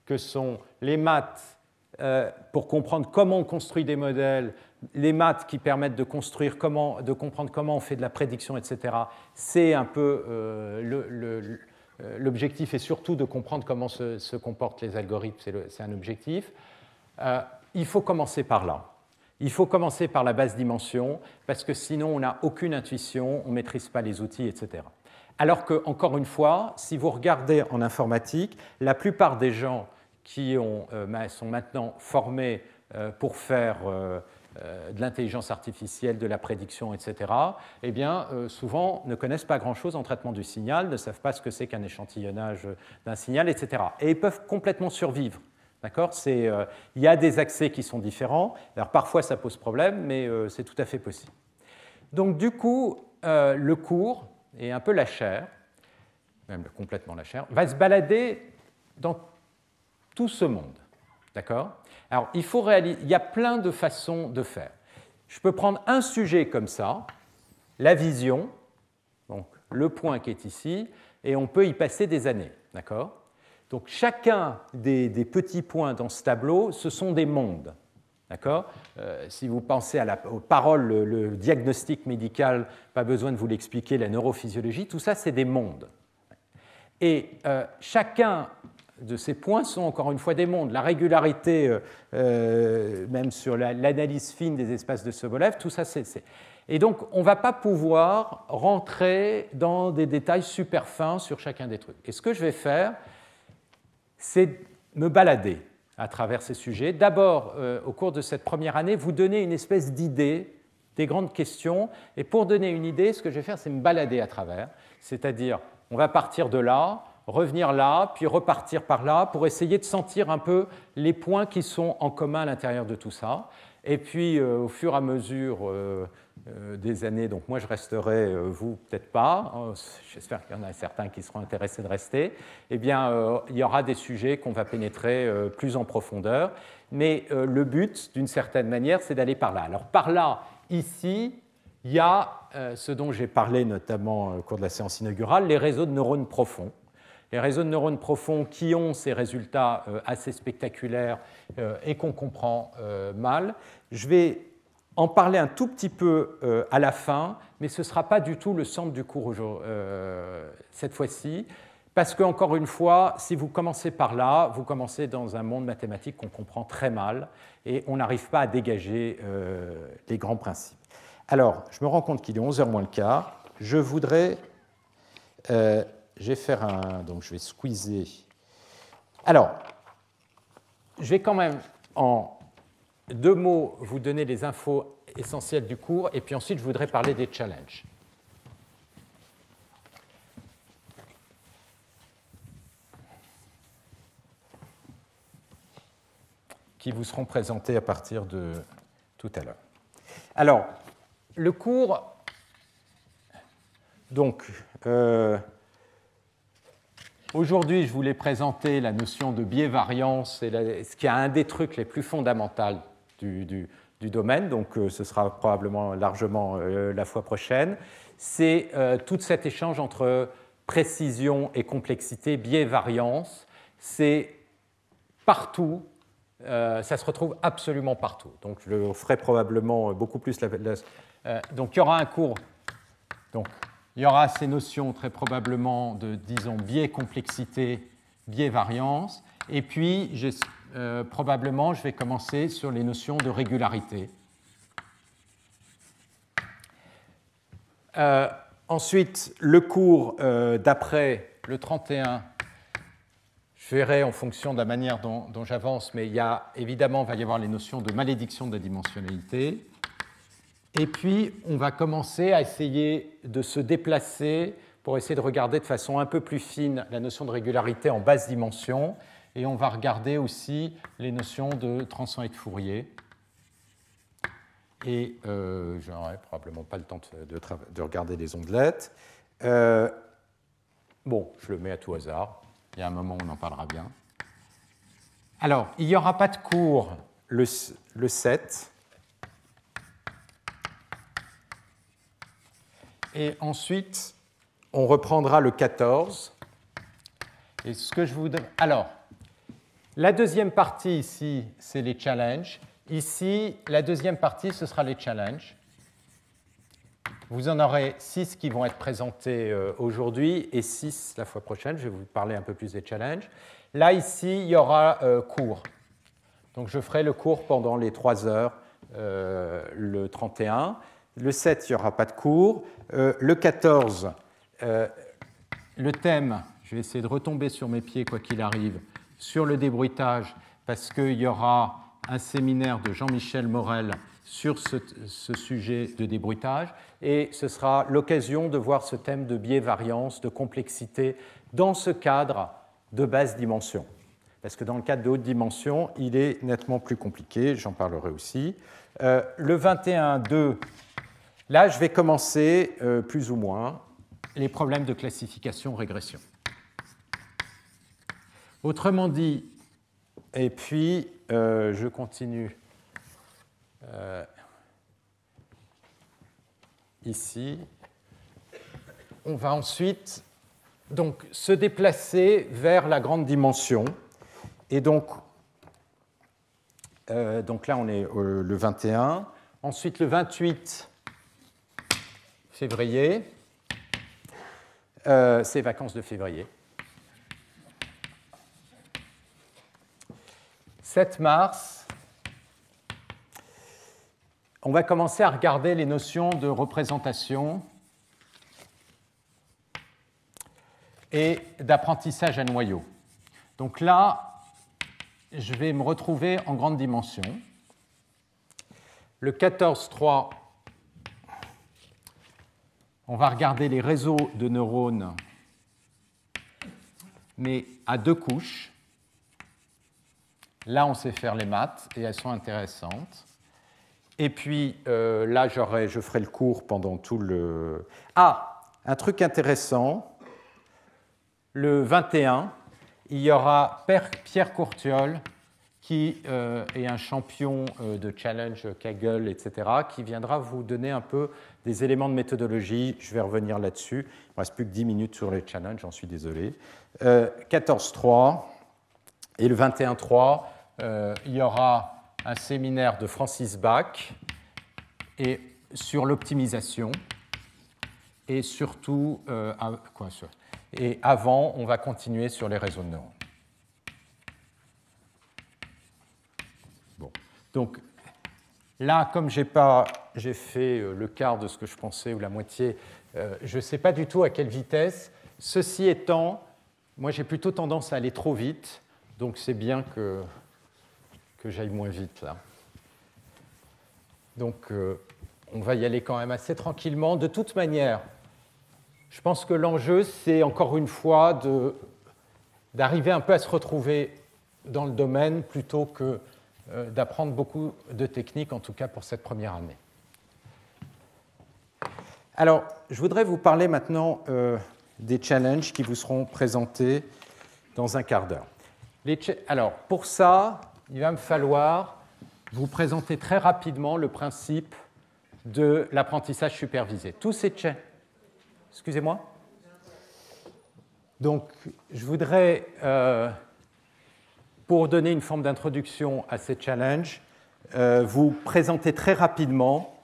que sont les maths euh, pour comprendre comment on construit des modèles, les maths qui permettent de construire de comprendre comment on fait de la prédiction, etc. C'est un peu euh, l'objectif et surtout de comprendre comment se, comportent les algorithmes, c'est un objectif. il faut commencer par là. Il faut commencer par la basse dimension parce que sinon on n'a aucune intuition, on ne maîtrise pas les outils, etc. Alors que, encore une fois, si vous regardez en informatique, la plupart des gens qui euh, sont maintenant formés euh, pour faire euh, de l'intelligence artificielle, de la prédiction, etc., eh bien, souvent ne connaissent pas grand-chose en traitement du signal, ne savent pas ce que c'est qu'un échantillonnage d'un signal, etc. Et ils peuvent complètement survivre. D'accord? Il y a des accès qui sont différents. Alors parfois ça pose problème, mais c'est tout à fait possible. Donc du coup, le cours et un peu la chair, même complètement la chair, va se balader dans tout ce monde. D'accord? Alors, il, faut réaliser, il y a plein de façons de faire. Je peux prendre un sujet comme ça, la vision, donc le point qui est ici, et on peut y passer des années. D'accord? Donc, chacun des, petits points dans ce tableau, ce sont des mondes. D'accord? Euh, Si vous pensez à la, aux paroles, le, diagnostic médical, pas besoin de vous l'expliquer, la neurophysiologie, tout ça, c'est des mondes. Et euh, chacun de ces points sont encore une fois des mondes. La régularité, euh, euh, même sur l'analyse fine des espaces de Sobolev, tout ça, c'est. Et donc, on ne va pas pouvoir rentrer dans des détails super fins sur chacun des trucs. Et ce que je vais faire, c'est me balader à travers ces sujets. D'abord, euh, au cours de cette première année, vous donner une espèce d'idée des grandes questions. Et pour donner une idée, ce que je vais faire, c'est me balader à travers. C'est-à-dire, on va partir de là, revenir là, puis repartir par là, pour essayer de sentir un peu les points qui sont en commun à l'intérieur de tout ça. Et puis, euh, au fur et à mesure euh, euh, des années, donc moi je resterai, vous peut-être pas, hein, j'espère qu'il y en a certains qui seront intéressés de rester, eh bien, il y aura des sujets qu'on va pénétrer plus en profondeur. Mais le but, d'une certaine manière, c'est d'aller par là. Alors, par là, ici, il y a ce dont j'ai parlé notamment au cours de la séance inaugurale, les réseaux de neurones profonds les réseaux de neurones profonds qui ont ces résultats euh, assez spectaculaires euh, et qu'on comprend euh, mal. Je vais en parler un tout petit peu à la fin, mais ce ne sera pas du tout le centre du cours cette fois-ci. Parce qu'encore une fois, si vous commencez par là, vous commencez dans un monde mathématique qu'on comprend très mal et on n'arrive pas à dégager les grands principes. Alors, je me rends compte qu'il est 11h moins le quart. Je voudrais je vais faire un. Donc, je vais squeezer. Alors, je vais quand même, en deux mots, vous donner les infos essentielles du cours, et puis ensuite, je voudrais parler des challenges. qui vous seront présentés à partir de tout à l'heure. Alors, le cours, donc, euh, Aujourd'hui, je voulais présenter la notion de biais-variance, ce qui est un des trucs les plus fondamentaux du, domaine, donc euh, ce sera probablement largement euh, la fois prochaine. C'est euh, tout cet échange entre précision et complexité, biais-variance. C'est partout, ça se retrouve absolument partout. Donc je le ferai probablement beaucoup plus. donc il y aura un cours. Il y aura ces notions très probablement de, disons, biais complexité, biais variance. Et puis, euh, probablement, je vais commencer sur les notions de régularité. Euh, ensuite, le cours euh, d'après, le 31, je verrai en fonction de la manière dont, dont j'avance, mais il y a évidemment, il va y avoir les notions de malédiction de la dimensionnalité. Et puis, on va commencer à essayer de se déplacer pour essayer de regarder de façon un peu plus fine la notion de régularité en basse dimension. Et on va regarder aussi les notions de transformée de Fourier. Et euh, je n'aurai probablement pas le temps de, regarder les ondelettes. Euh, bon, je le mets à tout hasard. Il y a un moment où on en parlera bien. Alors, il n'y aura pas de cours le, le 7. Et ensuite, on reprendra le 14. Et ce que je voudrais. Alors, La deuxième partie ici, c'est les challenges. Ici, la deuxième partie, ce sera les challenges. Vous en aurez six qui vont être présentés euh, aujourd'hui et six la fois prochaine. Je vais vous parler un peu plus des challenges. Là, ici, il y aura euh, cours. Donc, je ferai le cours pendant les trois heures euh, le 31. Le 7, il n'y aura pas de cours. le 14, le thème, je vais essayer de retomber sur mes pieds quoi qu'il arrive, sur le débruitage, parce qu'il y aura un séminaire de Jean-Michel Morel sur ce, sujet de débruitage et ce sera l'occasion de voir ce thème de biais-variance, de complexité dans ce cadre de basse dimension. Parce que dans le cadre de haute dimension, il est nettement plus compliqué, j'en parlerai aussi. Euh, le 21.2, là, je vais commencer euh, plus ou moins les problèmes de classification-régression. Autrement dit, et puis euh, je continue euh, ici. On va ensuite donc, se déplacer vers la grande dimension. Et donc, donc là, on est le 21. Ensuite, le 28 février, c'est vacances de février. 7 mars, on va commencer à regarder les notions de représentation et d'apprentissage à noyau. Donc là, je vais me retrouver en grande dimension. Le 14.3, on va regarder les réseaux de neurones, mais à deux couches. Là, on sait faire les maths et elles sont intéressantes. Et puis euh, là, je ferai le cours pendant tout le... Ah, un truc intéressant. Le 21, il y aura Pierre Courtiol, qui euh, est un champion euh, de challenge Kaggle, etc., qui viendra vous donner un peu des éléments de méthodologie. Je vais revenir là-dessus. Il ne reste plus que 10 minutes sur les challenges, j'en suis désolé. 14.3 et le 21.3, euh, il y aura un séminaire de Francis Bach et sur l'optimisation et surtout, euh, quoi, et avant, on va continuer sur les réseaux de neurones. Donc là, comme j'ai pas, j'ai fait euh, le quart de ce que je pensais ou la moitié, je ne sais pas du tout à quelle vitesse. Ceci étant, moi j'ai plutôt tendance à aller trop vite, donc c'est bien que que j'aille moins vite là. Donc euh, on va y aller quand même assez tranquillement. De toute manière, je pense que l'enjeu, c'est encore une fois d'arriver un peu à se retrouver dans le domaine plutôt que euh, d'apprendre beaucoup de techniques, en tout cas pour cette première année. Alors, je voudrais vous parler maintenant euh, des challenges qui vous seront présentés dans un quart d'heure. Alors, pour ça, il va me falloir vous présenter très rapidement le principe de l'apprentissage supervisé. Tous ces Excusez-moi Donc, je voudrais, euh, pour donner une forme d'introduction à ces challenges, euh, vous présenter très rapidement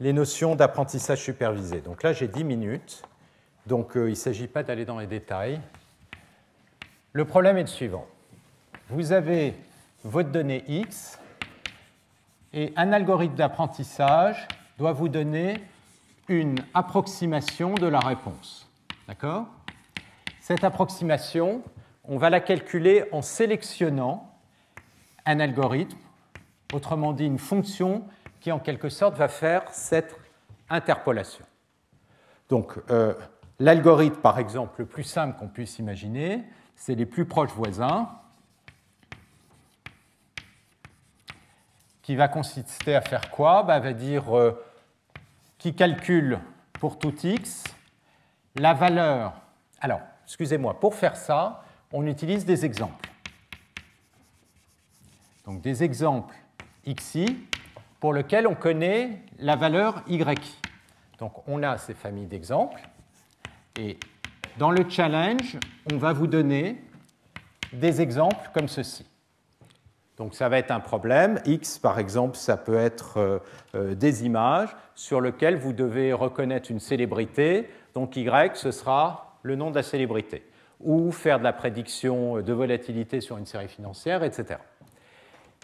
les notions d'apprentissage supervisé. Donc là, j'ai 10 minutes, donc euh, il ne s'agit pas d'aller dans les détails. Le problème est le suivant. Vous avez votre donnée X, et un algorithme d'apprentissage doit vous donner une approximation de la réponse. D'accord? Cette approximation, on va la calculer en sélectionnant un algorithme, autrement dit une fonction qui en quelque sorte va faire cette interpolation. Donc euh, l'algorithme, par exemple, le plus simple qu'on puisse imaginer, c'est les plus proches voisins. qui va consister à faire quoi? Bah, Va dire euh, qui calcule pour tout x la valeur. Alors, excusez-moi, pour faire ça, on utilise des exemples. Donc des exemples xi pour lesquels on connaît la valeur yi. Donc on a ces familles d'exemples et dans le challenge, on va vous donner des exemples comme ceci. Donc ça va être un problème. X, par exemple, ça peut être euh, euh, des images sur lesquelles vous devez reconnaître une célébrité. Donc Y, ce sera le nom de la célébrité. Ou faire de la prédiction de volatilité sur une série financière, etc.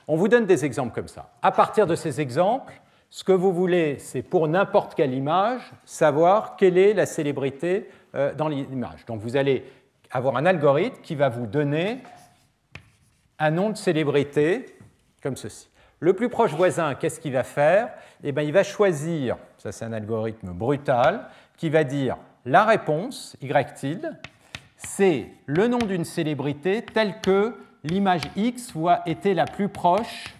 On vous donne des exemples comme ça. À partir de ces exemples, ce que vous voulez, c'est pour n'importe quelle image, savoir quelle est la célébrité euh, dans l'image. Donc vous allez avoir un algorithme qui va vous donner un nom de célébrité comme ceci. Le plus proche voisin, qu'est-ce qu'il va faire? Eh bien, Il va choisir, ça c'est un algorithme brutal, qui va dire la réponse, y tilde, c'est le nom d'une célébrité telle que l'image x été la plus proche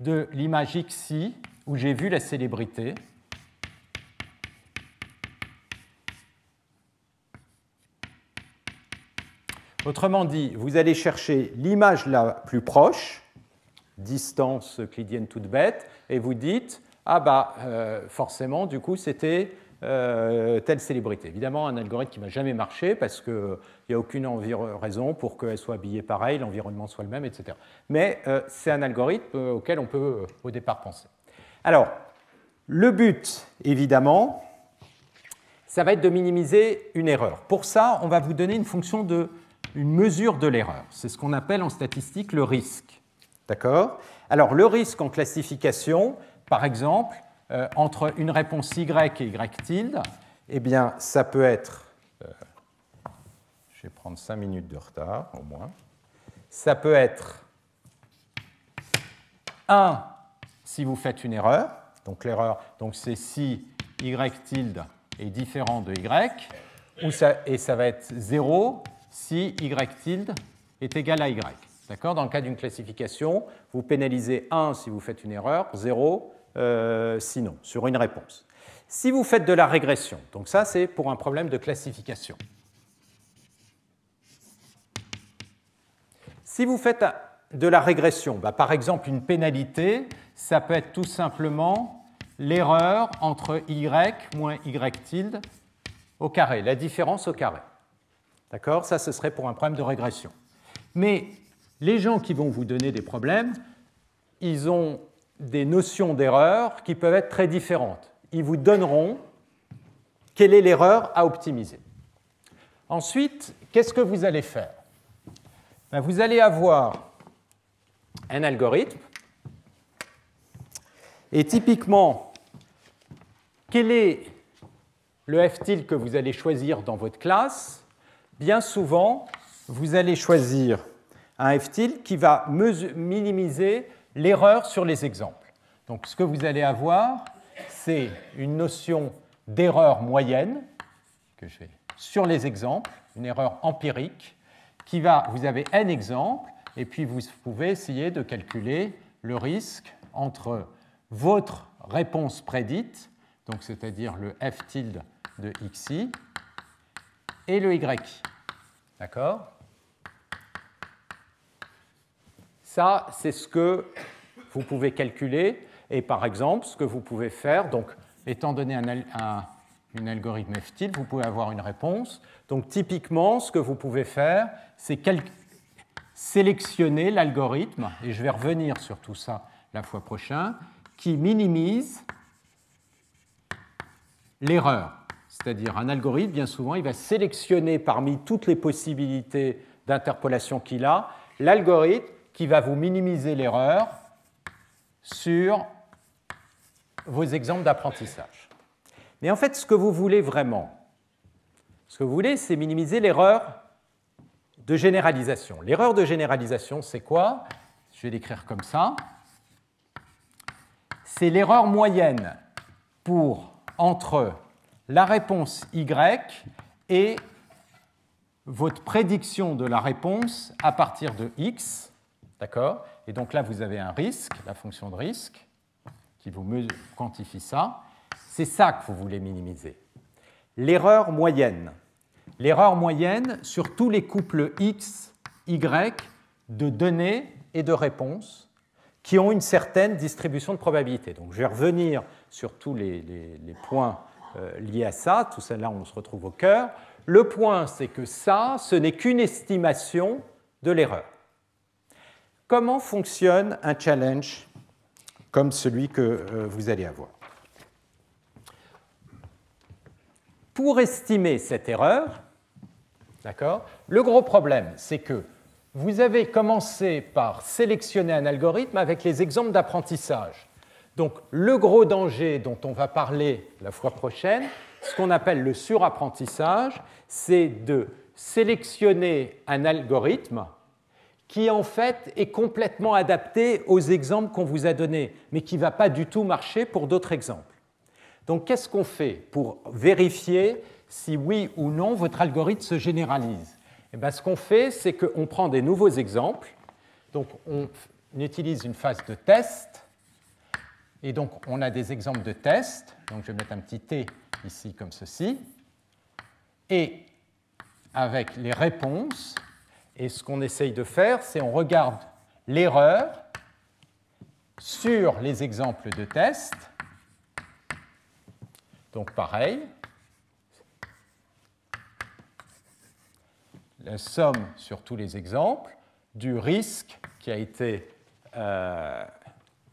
de l'image xi où j'ai vu la célébrité. Autrement dit, vous allez chercher l'image la plus proche, distance euclidienne toute bête, et vous dites, ah bah euh, forcément, du coup, c'était euh, telle célébrité. Évidemment, un algorithme qui ne jamais marcher parce qu'il n'y a aucune raison pour qu'elle soit habillée pareil, l'environnement soit le même, etc. Mais euh, c'est un algorithme auquel on peut au départ penser. Alors, le but, évidemment, ça va être de minimiser une erreur. Pour ça, on va vous donner une fonction de une mesure de l'erreur. C'est ce qu'on appelle en statistique le risque. D'accord? Alors, le risque en classification, par exemple, euh, entre une réponse Y et Y tilde, eh bien, ça peut être. Euh, je vais prendre 5 minutes de retard, au moins. Ça peut être 1 si vous faites une erreur. Donc, l'erreur, donc c'est si Y tilde est différent de Y, ou ça, et ça va être 0 si y tilde est égal à y. D'accord? Dans le cas d'une classification, vous pénalisez 1 si vous faites une erreur, 0 euh, sinon, sur une réponse. Si vous faites de la régression, donc ça c'est pour un problème de classification. Si vous faites de la régression, bah, par exemple une pénalité, ça peut être tout simplement l'erreur entre y moins y tilde au carré, la différence au carré. D'accord? Ça, ce serait pour un problème de régression. Mais les gens qui vont vous donner des problèmes, ils ont des notions d'erreur qui peuvent être très différentes. Ils vous donneront quelle est l'erreur à optimiser. Ensuite, qu'est-ce que vous allez faire? Ben, Vous allez avoir un algorithme et typiquement, quel est le f-til que vous allez choisir dans votre classe? Bien souvent, vous allez choisir un f-til qui va minimiser l'erreur sur les exemples. Donc ce que vous allez avoir, c'est une notion d'erreur moyenne que sur les exemples, une erreur empirique qui va, vous avez n exemples, et puis vous pouvez essayer de calculer le risque entre votre réponse prédite, donc c'est-à-dire le f tilde de xi, et le y. D'accord? Ça, c'est ce que vous pouvez calculer. Et par exemple, ce que vous pouvez faire, donc étant donné un, algorithme f vous pouvez avoir une réponse. Donc typiquement, ce que vous pouvez faire, c'est sélectionner l'algorithme, et je vais revenir sur tout ça la fois prochaine, qui minimise l'erreur. C'est-à-dire un algorithme, bien souvent, il va sélectionner parmi toutes les possibilités d'interpolation qu'il a, l'algorithme qui va vous minimiser l'erreur sur vos exemples d'apprentissage. Mais en fait, ce que vous voulez vraiment, ce que vous voulez, c'est minimiser l'erreur de généralisation. L'erreur de généralisation, c'est quoi? Je vais l'écrire comme ça. C'est l'erreur moyenne pour entre la réponse Y et votre prédiction de la réponse à partir de X. D'accord? Et donc là, vous avez un risque, la fonction de risque, qui vous quantifie ça. C'est ça que vous voulez minimiser. L'erreur moyenne. L'erreur moyenne sur tous les couples X, Y de données et de réponses qui ont une certaine distribution de probabilité. Donc je vais revenir sur tous les, points euh, lié à ça, tout ça là on se retrouve au cœur. Le point, c'est que ça, ce n'est qu'une estimation de l'erreur. Comment fonctionne un challenge comme celui que euh, vous allez avoir? Pour estimer cette erreur, d'accord, le gros problème, c'est que vous avez commencé par sélectionner un algorithme avec les exemples d'apprentissage. Donc le gros danger dont on va parler la fois prochaine, ce qu'on appelle le surapprentissage, c'est de sélectionner un algorithme qui en fait est complètement adapté aux exemples qu'on vous a donnés, mais qui ne va pas du tout marcher pour d'autres exemples. Donc qu'est-ce qu'on fait pour vérifier si oui ou non votre algorithme se généralise? Eh bien, Ce qu'on fait, c'est qu'on prend des nouveaux exemples, donc on utilise une phase de test, et donc on a des exemples de test, donc je vais mettre un petit T ici comme ceci, et avec les réponses, et ce qu'on essaye de faire, c'est on regarde l'erreur sur les exemples de test. Donc pareil, la somme sur tous les exemples du risque qui a été, euh,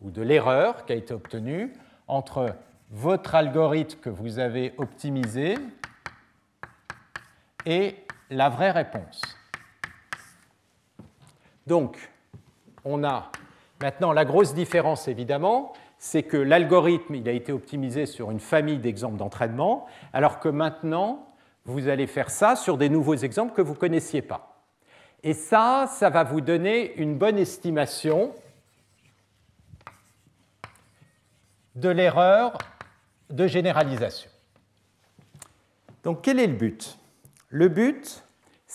ou de l'erreur qui a été obtenue entre votre algorithme que vous avez optimisé et la vraie réponse. Donc, on a maintenant la grosse différence, évidemment, c'est que l'algorithme a été optimisé sur une famille d'exemples d'entraînement, alors que maintenant, vous allez faire ça sur des nouveaux exemples que vous ne connaissiez pas. Et ça, ça va vous donner une bonne estimation de l'erreur de généralisation. Donc quel est le but? Le but,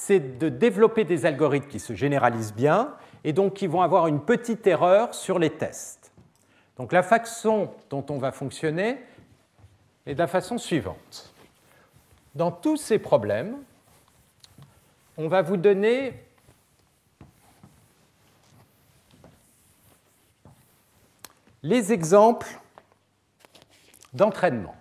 c'est de développer des algorithmes qui se généralisent bien et donc qui vont avoir une petite erreur sur les tests. Donc la façon dont on va fonctionner est de la façon suivante. Dans tous ces problèmes, on va vous donner les exemples d'entraînement.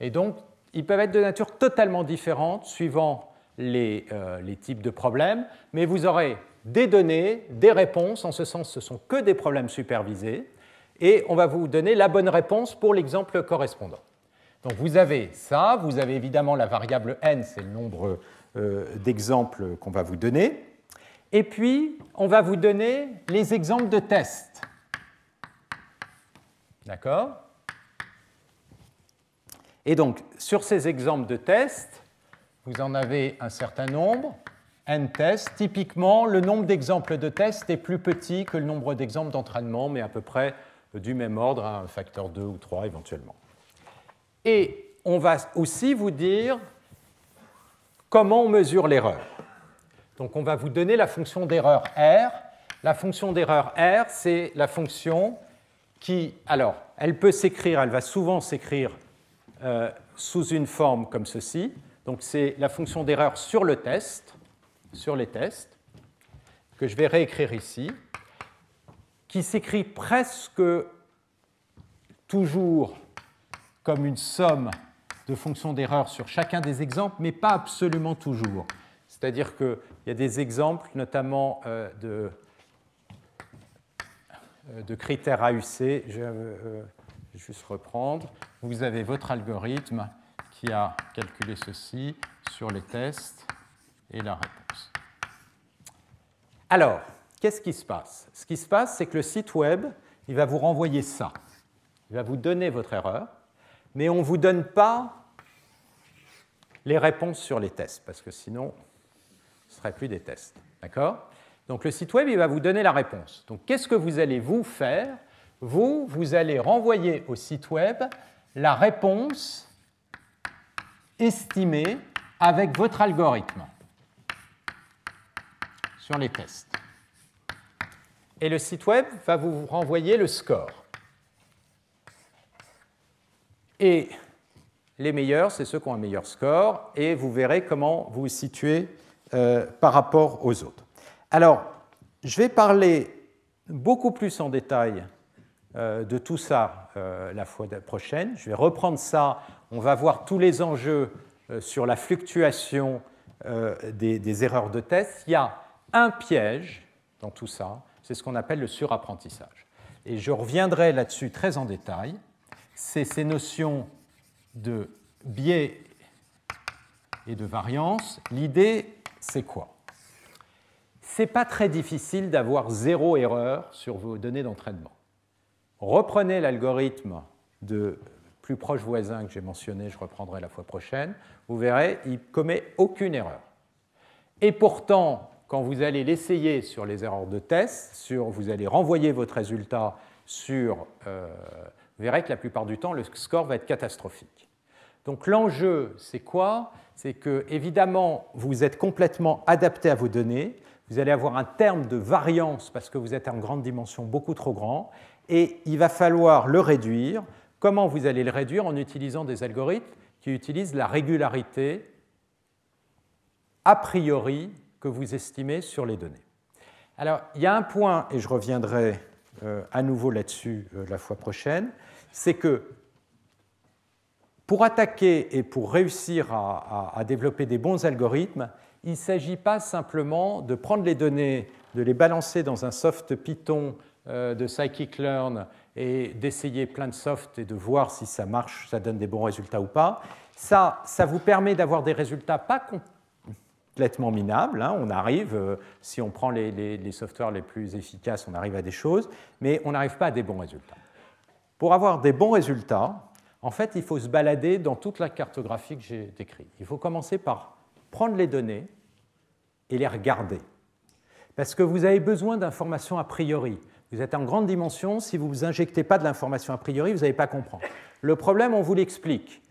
Et donc, ils peuvent être de nature totalement différente suivant les, euh, les, types de problèmes, mais vous aurez des données, des réponses, en ce sens ce sont que des problèmes supervisés, et on va vous donner la bonne réponse pour l'exemple correspondant. Donc vous avez ça, vous avez évidemment la variable n, c'est le nombre euh, d'exemples qu'on va vous donner, et puis on va vous donner les exemples de tests. D'accord? Et donc, sur ces exemples de tests, vous en avez un certain nombre, n tests. Typiquement, le nombre d'exemples de tests est plus petit que le nombre d'exemples d'entraînement, mais à peu près du même ordre, un facteur 2 ou 3 éventuellement. Et on va aussi vous dire comment on mesure l'erreur. Donc on va vous donner la fonction d'erreur R. La fonction d'erreur R, c'est la fonction qui, alors, elle peut s'écrire, elle va souvent s'écrire euh, sous une forme comme ceci. Donc c'est la fonction d'erreur sur le test, sur les tests, que je vais réécrire ici, qui s'écrit presque toujours comme une somme de fonctions d'erreur sur chacun des exemples, mais pas absolument toujours. C'est-à-dire qu'il y a des exemples, notamment euh, de, euh, de, critères AUC. Vais juste reprendre. Vous avez votre algorithme qui a calculé ceci sur les tests et la réponse. Alors, qu'est-ce qui se passe? Ce qui se passe, c'est que le site web, il va vous renvoyer ça. Il va vous donner votre erreur, mais on ne vous donne pas les réponses sur les tests, parce que sinon, ce ne serait plus des tests. D'accord? Donc le site web, il va vous donner la réponse. Donc qu'est-ce que vous allez vous faire vous, vous allez renvoyer au site web la réponse estimée avec votre algorithme sur les tests. Et le site web va vous renvoyer le score. Et les meilleurs, c'est ceux qui ont un meilleur score, et vous verrez comment vous vous situez euh, par rapport aux autres. Alors, je vais parler beaucoup plus en détail de tout ça la fois prochaine. Je vais reprendre ça. On va voir tous les enjeux sur la fluctuation des, des erreurs de test. Il y a un piège dans tout ça, c'est ce qu'on appelle le surapprentissage. Et je reviendrai là-dessus très en détail. C'est ces notions de biais et de variance. L'idée, c'est quoi? C'est pas très difficile d'avoir zéro erreur sur vos données d'entraînement. Reprenez l'algorithme de plus proche voisin que j'ai mentionné, je reprendrai la fois prochaine, vous verrez, il ne commet aucune erreur. Et pourtant, quand vous allez l'essayer sur les erreurs de test, sur, vous allez renvoyer votre résultat sur, euh, vous verrez que la plupart du temps, le score va être catastrophique. Donc l'enjeu, c'est quoi? C'est que, évidemment, vous êtes complètement adapté à vos données, vous allez avoir un terme de variance parce que vous êtes en grande dimension beaucoup trop grand, et il va falloir le réduire. Comment vous allez le réduire En utilisant des algorithmes qui utilisent la régularité a priori que vous estimez sur les données. Alors, il y a un point, et je reviendrai euh, à nouveau là-dessus euh, la fois prochaine, c'est que pour attaquer et pour réussir à, développer des bons algorithmes, il ne s'agit pas simplement de prendre les données, de les balancer dans un soft Python euh, de scikit-learn et d'essayer plein de soft et de voir si ça marche, ça donne des bons résultats ou pas. Ça, ça vous permet d'avoir des résultats pas complètement minables. Hein. On arrive, euh, si on prend les, les, les softwares les plus efficaces, on arrive à des choses, mais on n'arrive pas à des bons résultats. Pour avoir des bons résultats, en fait, il faut se balader dans toute la cartographie que j'ai décrite. Il faut commencer par prendre les données et les regarder. Parce que vous avez besoin d'informations a priori. Vous êtes en grande dimension, si vous ne vous injectez pas de l'information a priori, vous n'allez pas comprendre. Le problème, on vous l'explique.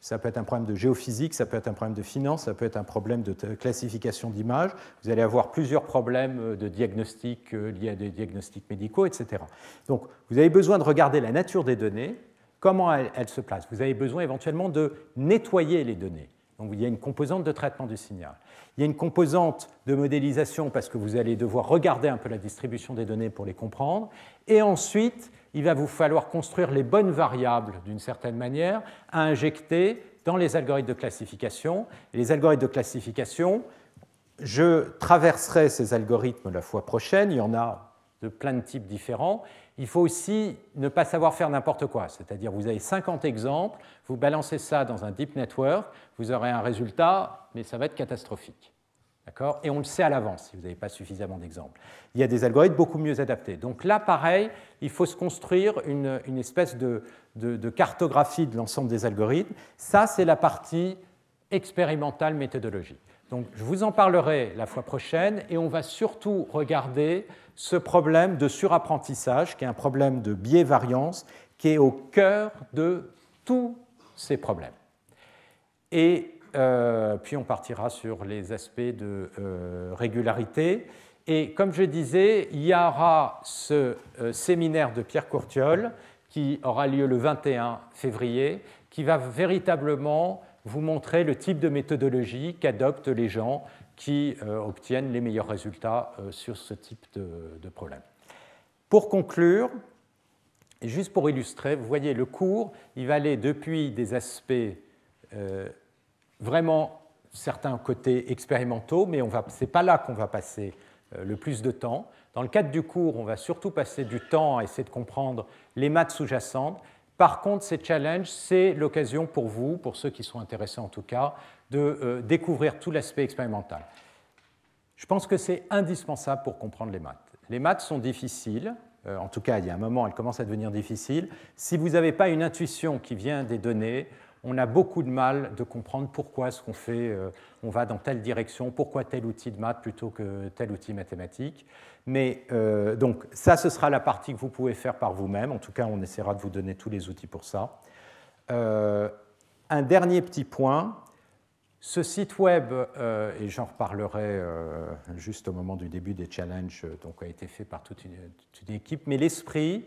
Ça peut être un problème de géophysique, ça peut être un problème de finance, ça peut être un problème de classification d'images. Vous allez avoir plusieurs problèmes euh, de diagnostic euh, liés à des diagnostics médicaux, etc. Donc, vous avez besoin de regarder la nature des données, comment elles, se placent. Vous avez besoin éventuellement de nettoyer les données. Donc il y a une composante de traitement du signal. Il y a une composante de modélisation parce que vous allez devoir regarder un peu la distribution des données pour les comprendre. Et ensuite, il va vous falloir construire les bonnes variables d'une certaine manière à injecter dans les algorithmes de classification. Et les algorithmes de classification, je traverserai ces algorithmes la fois prochaine. Il y en a de plein de types différents il faut aussi ne pas savoir faire n'importe quoi. C'est-à-dire, vous avez 50 exemples, vous balancez ça dans un deep network, vous aurez un résultat, mais ça va être catastrophique. D'accord? Et on le sait à l'avance si vous n'avez pas suffisamment d'exemples. Il y a des algorithmes beaucoup mieux adaptés. Donc là, pareil, il faut se construire une, espèce de, de, cartographie de l'ensemble des algorithmes. Ça, c'est la partie expérimentale méthodologique. Donc je vous en parlerai la fois prochaine et on va surtout regarder ce problème de surapprentissage, qui est un problème de biais-variance, qui est au cœur de tous ces problèmes. Et euh, puis on partira sur les aspects de euh, régularité. Et comme je disais, il y aura ce euh, séminaire de Pierre Courtiol qui aura lieu le 21 février, qui va véritablement vous montrer le type de méthodologie qu'adoptent les gens qui euh, obtiennent les meilleurs résultats euh, sur ce type de, problème. Pour conclure, juste pour illustrer, vous voyez le cours, il va aller depuis des aspects euh, vraiment certains côtés expérimentaux, mais ce n'est pas là qu'on va passer le plus de temps. Dans le cadre du cours, on va surtout passer du temps à essayer de comprendre les maths sous-jacentes. Par contre, ces challenges, c'est l'occasion pour vous, pour ceux qui sont intéressés en tout cas, de euh, découvrir tout l'aspect expérimental. Je pense que c'est indispensable pour comprendre les maths. Les maths sont difficiles, euh, en tout cas il y a un moment elles commencent à devenir difficiles. Si vous n'avez pas une intuition qui vient des données, on a beaucoup de mal de comprendre pourquoi ce qu'on fait, euh, on va dans telle direction, pourquoi tel outil de maths plutôt que tel outil mathématique. Mais donc ça, ce sera la partie que vous pouvez faire par vous-même. En tout cas, on essaiera de vous donner tous les outils pour ça. un dernier petit point, ce site web, euh, et j'en reparlerai euh, juste au moment du début des challenges, euh, donc a été fait par toute une, équipe, mais l'esprit,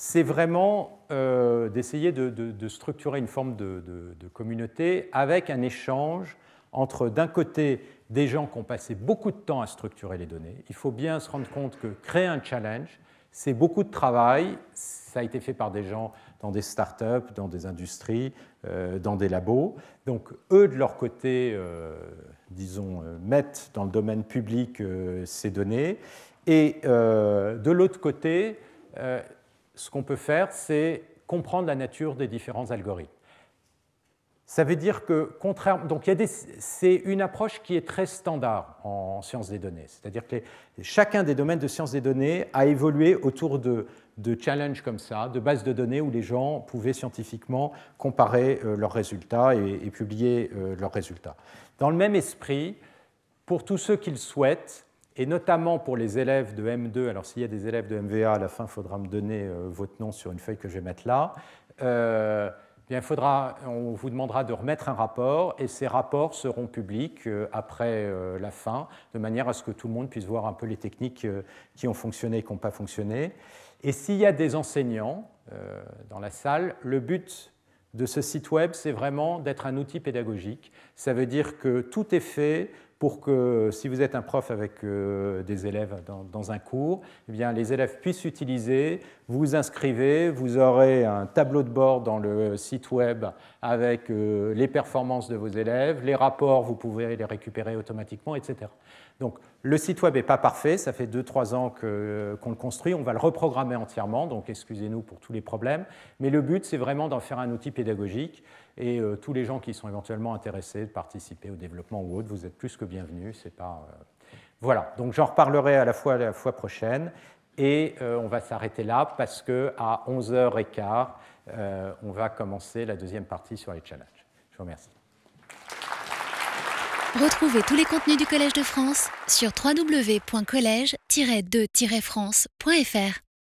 c'est vraiment d'essayer de, structurer une forme de, communauté avec un échange entre, d'un côté, des gens qui ont passé beaucoup de temps à structurer les données. Il faut bien se rendre compte que créer un challenge, C'est beaucoup de travail. Ça a été fait par des gens dans des startups, dans des industries, euh, dans des labos. Donc, eux, de leur côté, euh, disons, euh, mettent dans le domaine public ces données. Et de l'autre côté, ce qu'on peut faire, c'est comprendre la nature des différents algorithmes. Ça veut dire que, contrairement. Donc, c'est une approche qui est très standard en sciences des données. C'est-à-dire que chacun des domaines de sciences des données a évolué autour de, challenges comme ça, de bases de données où les gens pouvaient scientifiquement comparer euh, leurs résultats et, publier euh, leurs résultats. Dans le même esprit, pour tous ceux qui le souhaitent, et notamment pour les élèves de M2, alors s'il y a des élèves de MVA, à la fin, il faudra me donner euh, votre nom sur une feuille que je vais mettre là il faudra, on vous demandera de remettre un rapport et ces rapports seront publics euh, après euh, la fin, de manière à ce que tout le monde puisse voir un peu les techniques euh, qui ont fonctionné et qui n'ont pas fonctionné. Et s'il y a des enseignants dans la salle, le but de ce site web, c'est vraiment d'être un outil pédagogique. Ça veut dire que tout est fait pour que si vous êtes un prof avec euh, des élèves dans, un cours, eh bien, les élèves puissent utiliser, vous inscrivez, vous aurez un tableau de bord dans le site web avec euh, les performances de vos élèves, les rapports, vous pouvez les récupérer automatiquement, etc. Donc le site web n'est pas parfait, ça fait 2-3 ans qu'on le construit, on va le reprogrammer entièrement, donc excusez-nous pour tous les problèmes, mais le but c'est vraiment d'en faire un outil pédagogique et euh, tous les gens qui sont éventuellement intéressés de participer au développement ou autre, vous êtes plus que bienvenus. C'est pas, euh, Voilà, donc j'en reparlerai à la fois la fois prochaine et euh, on va s'arrêter là parce qu'à 11h15, on va commencer la deuxième partie sur les challenges. Je vous remercie. Retrouvez tous les contenus du Collège de France sur www.colège-2-france.fr.